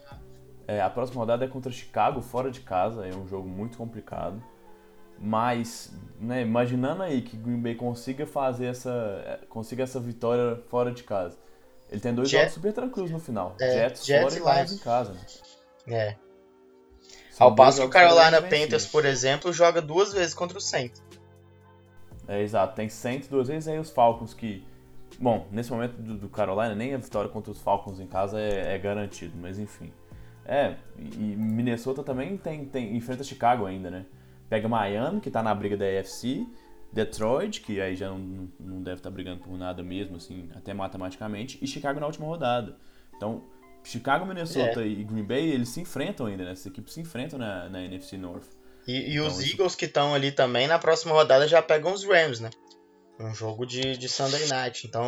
é, a próxima rodada é contra Chicago, fora de casa. É um jogo muito complicado. Mas, né, imaginando aí que Green Bay consiga fazer essa, consiga essa vitória fora de casa. Ele tem dois Jet, jogos super tranquilos no final. É, Jets, Jets fora e Lions em casa. Né? É. São Ao passo que o Carolina Panthers, por exemplo, joga duas vezes contra o Saints. É, exato. Tem Saints duas vezes, aí os Falcons que... Bom, nesse momento do, do Carolina, nem a vitória contra os Falcons em casa é, é garantido, mas enfim. É, e Minnesota também tem, tem enfrenta Chicago ainda, né? Pega Miami, que tá na briga da AFC, Detroit, que aí já não, não deve estar tá brigando por nada mesmo, assim, até matematicamente, e Chicago na última rodada. Então, Chicago, Minnesota é. e Green Bay, eles se enfrentam ainda, né? Essas equipes se enfrentam na, na NFC North. E, e então, os isso... Eagles que estão ali também, na próxima rodada já pegam os Rams, né? Um jogo de, de Sunday Night. Então.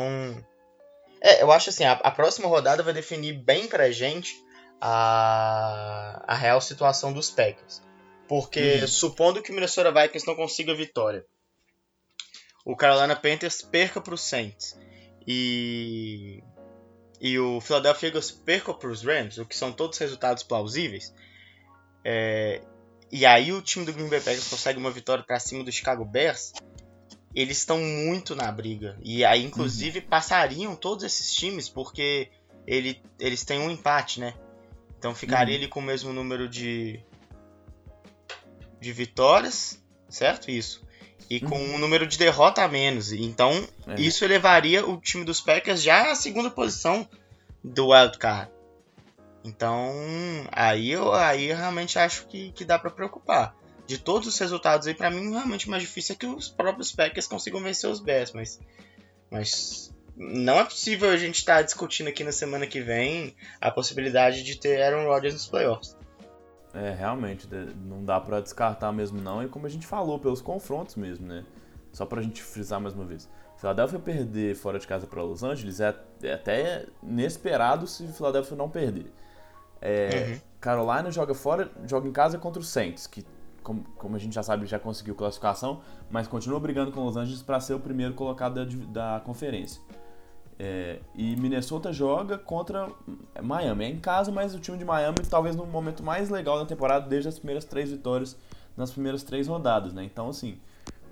É, eu acho assim, a, a próxima rodada vai definir bem pra gente a, a real situação dos Packers. Porque uhum. supondo que o Minnesota Vikings não consiga vitória, o Carolina Panthers perca para os Saints e e o Philadelphia Eagles perca para os Rams, o que são todos resultados plausíveis, é, e aí o time do Green Bay Packers consegue uma vitória para cima do Chicago Bears, eles estão muito na briga. E aí, inclusive, uhum. passariam todos esses times porque ele, eles têm um empate, né? Então ficaria uhum. ele com o mesmo número de, de vitórias, certo? Isso. E com uhum. um número de derrota a menos. Então, é. isso elevaria o time dos Packers já à segunda posição do Wild Card. Então, aí eu, aí eu realmente acho que, que dá para preocupar. De todos os resultados aí, para mim, realmente o mais difícil é que os próprios Packers consigam vencer os Bears, mas, mas não é possível a gente estar tá discutindo aqui na semana que vem a possibilidade de ter Aaron Rodgers nos playoffs. É, realmente, não dá para descartar mesmo não, e como a gente falou, pelos confrontos mesmo, né? Só pra gente frisar mais uma vez. Philadelphia perder fora de casa para Los Angeles é, é, até inesperado se Philadelphia não perder. É, uhum. Carolina joga fora, joga em casa contra o Saints, que como, como, a gente já sabe já conseguiu classificação, mas continua brigando com Los Angeles para ser o primeiro colocado da, da conferência. É, e Minnesota joga contra Miami. É em casa, mas o time de Miami talvez no momento mais legal da temporada, desde as primeiras três vitórias nas primeiras três rodadas, né? Então, assim,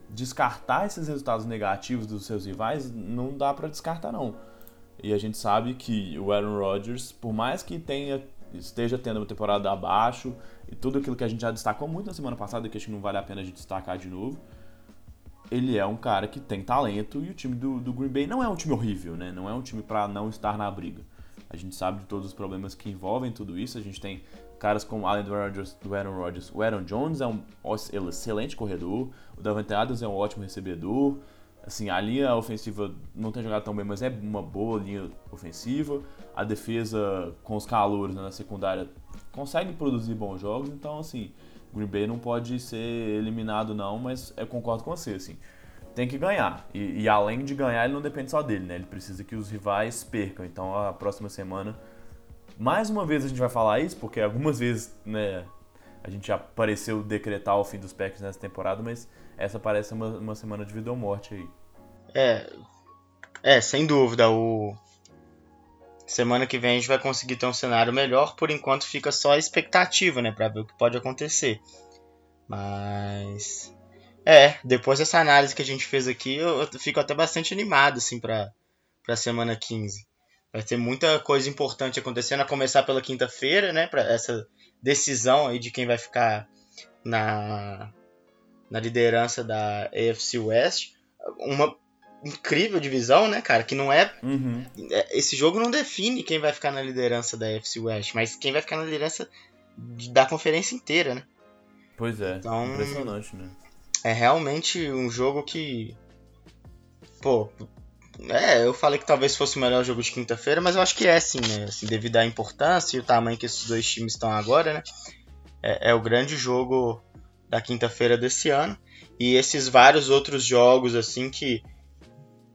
descartar esses resultados negativos dos seus rivais não dá para descartar, não. E a gente sabe que o Aaron Rodgers, por mais que tenha esteja tendo uma temporada abaixo e tudo aquilo que a gente já destacou muito na semana passada, que acho que não vale a pena a gente destacar de novo, ele é um cara que tem talento e o time do, do Green Bay não é um time horrível, né? Não é um time para não estar na briga. A gente sabe de todos os problemas que envolvem tudo isso. A gente tem caras como Allen Rodgers, do Aaron Rodgers. O Aaron Jones é um excelente corredor. O Davante Adams é um ótimo recebedor. Assim, a linha ofensiva não tem jogado tão bem, mas é uma boa linha ofensiva. A defesa, com os calouros né, na secundária, consegue produzir bons jogos. Então, assim, Green Bay não pode ser eliminado não, mas eu concordo com você, assim. Tem que ganhar. E, e além de ganhar, ele não depende só dele, né? Ele precisa que os rivais percam. Então, a próxima semana, mais uma vez a gente vai falar isso, porque algumas vezes, né, a gente já pareceu decretar o fim dos Packers nessa temporada, mas essa parece uma, uma semana de vida ou morte aí. É, é, sem dúvida. O semana que vem a gente vai conseguir ter um cenário melhor. Por enquanto fica só a expectativa, né, para ver o que pode acontecer. Mas é, depois dessa análise que a gente fez aqui, eu, fico até bastante animado assim para para semana 15. Vai ter muita coisa importante acontecendo, a começar pela quinta-feira, né, para essa decisão aí de quem vai ficar na na liderança da AFC West. Uma incrível divisão, né, cara? Que não é, uhum. é. Esse jogo não define quem vai ficar na liderança da AFC West, mas quem vai ficar na liderança da conferência inteira, né? Pois é. Então, impressionante, né? É realmente um jogo que. Pô. É, eu falei que talvez fosse o melhor jogo de quinta-feira, mas eu acho que é sim, né? Assim, devido à importância e o tamanho que esses dois times estão agora, né? É, é o grande jogo da quinta-feira desse ano. E esses vários outros jogos, assim, que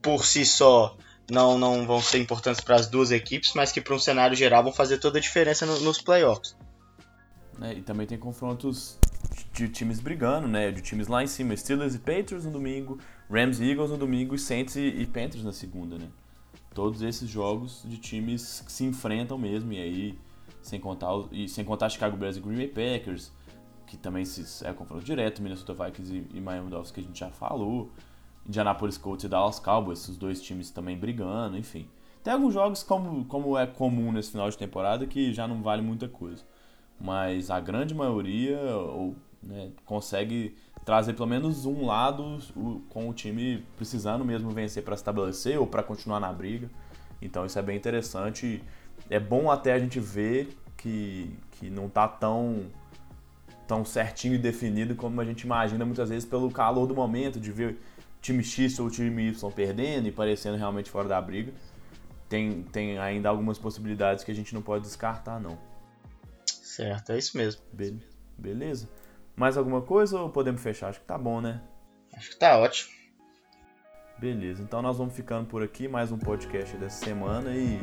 por si só não, não vão ser importantes para as duas equipes, mas que para um cenário geral vão fazer toda a diferença no, nos playoffs. É, e também tem confrontos de times brigando, né? De times lá em cima, Steelers e Patriots no domingo, Rams e Eagles no domingo e Saints e, Panthers na segunda, né? Todos esses jogos de times que se enfrentam mesmo, e aí, sem contar, e sem contar Chicago Bears e Green Bay Packers, que também se, é confronto direto, Minnesota Vikings e, e Miami Dolphins que a gente já falou. Indianapolis Colts e Dallas Cowboys, esses dois times também brigando, enfim. Tem alguns jogos, como, como é comum nesse final de temporada, que já não vale muita coisa. Mas a grande maioria ou, né, consegue trazer pelo menos um lado o, com o time precisando mesmo vencer para estabelecer ou para continuar na briga. Então isso é bem interessante. É bom até a gente ver que, que não está tão tão certinho e definido como a gente imagina muitas vezes pelo calor do momento, de ver time X ou time Y perdendo e parecendo realmente fora da briga, tem, tem ainda algumas possibilidades que a gente não pode descartar, não. Certo, é isso mesmo. Be beleza. Mais alguma coisa ou podemos fechar? Acho que tá bom, né? Acho que tá ótimo. Beleza, então nós vamos ficando por aqui, mais um podcast dessa semana e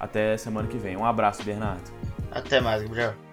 até semana que vem. Um abraço, Bernardo. Até mais, Gabriel.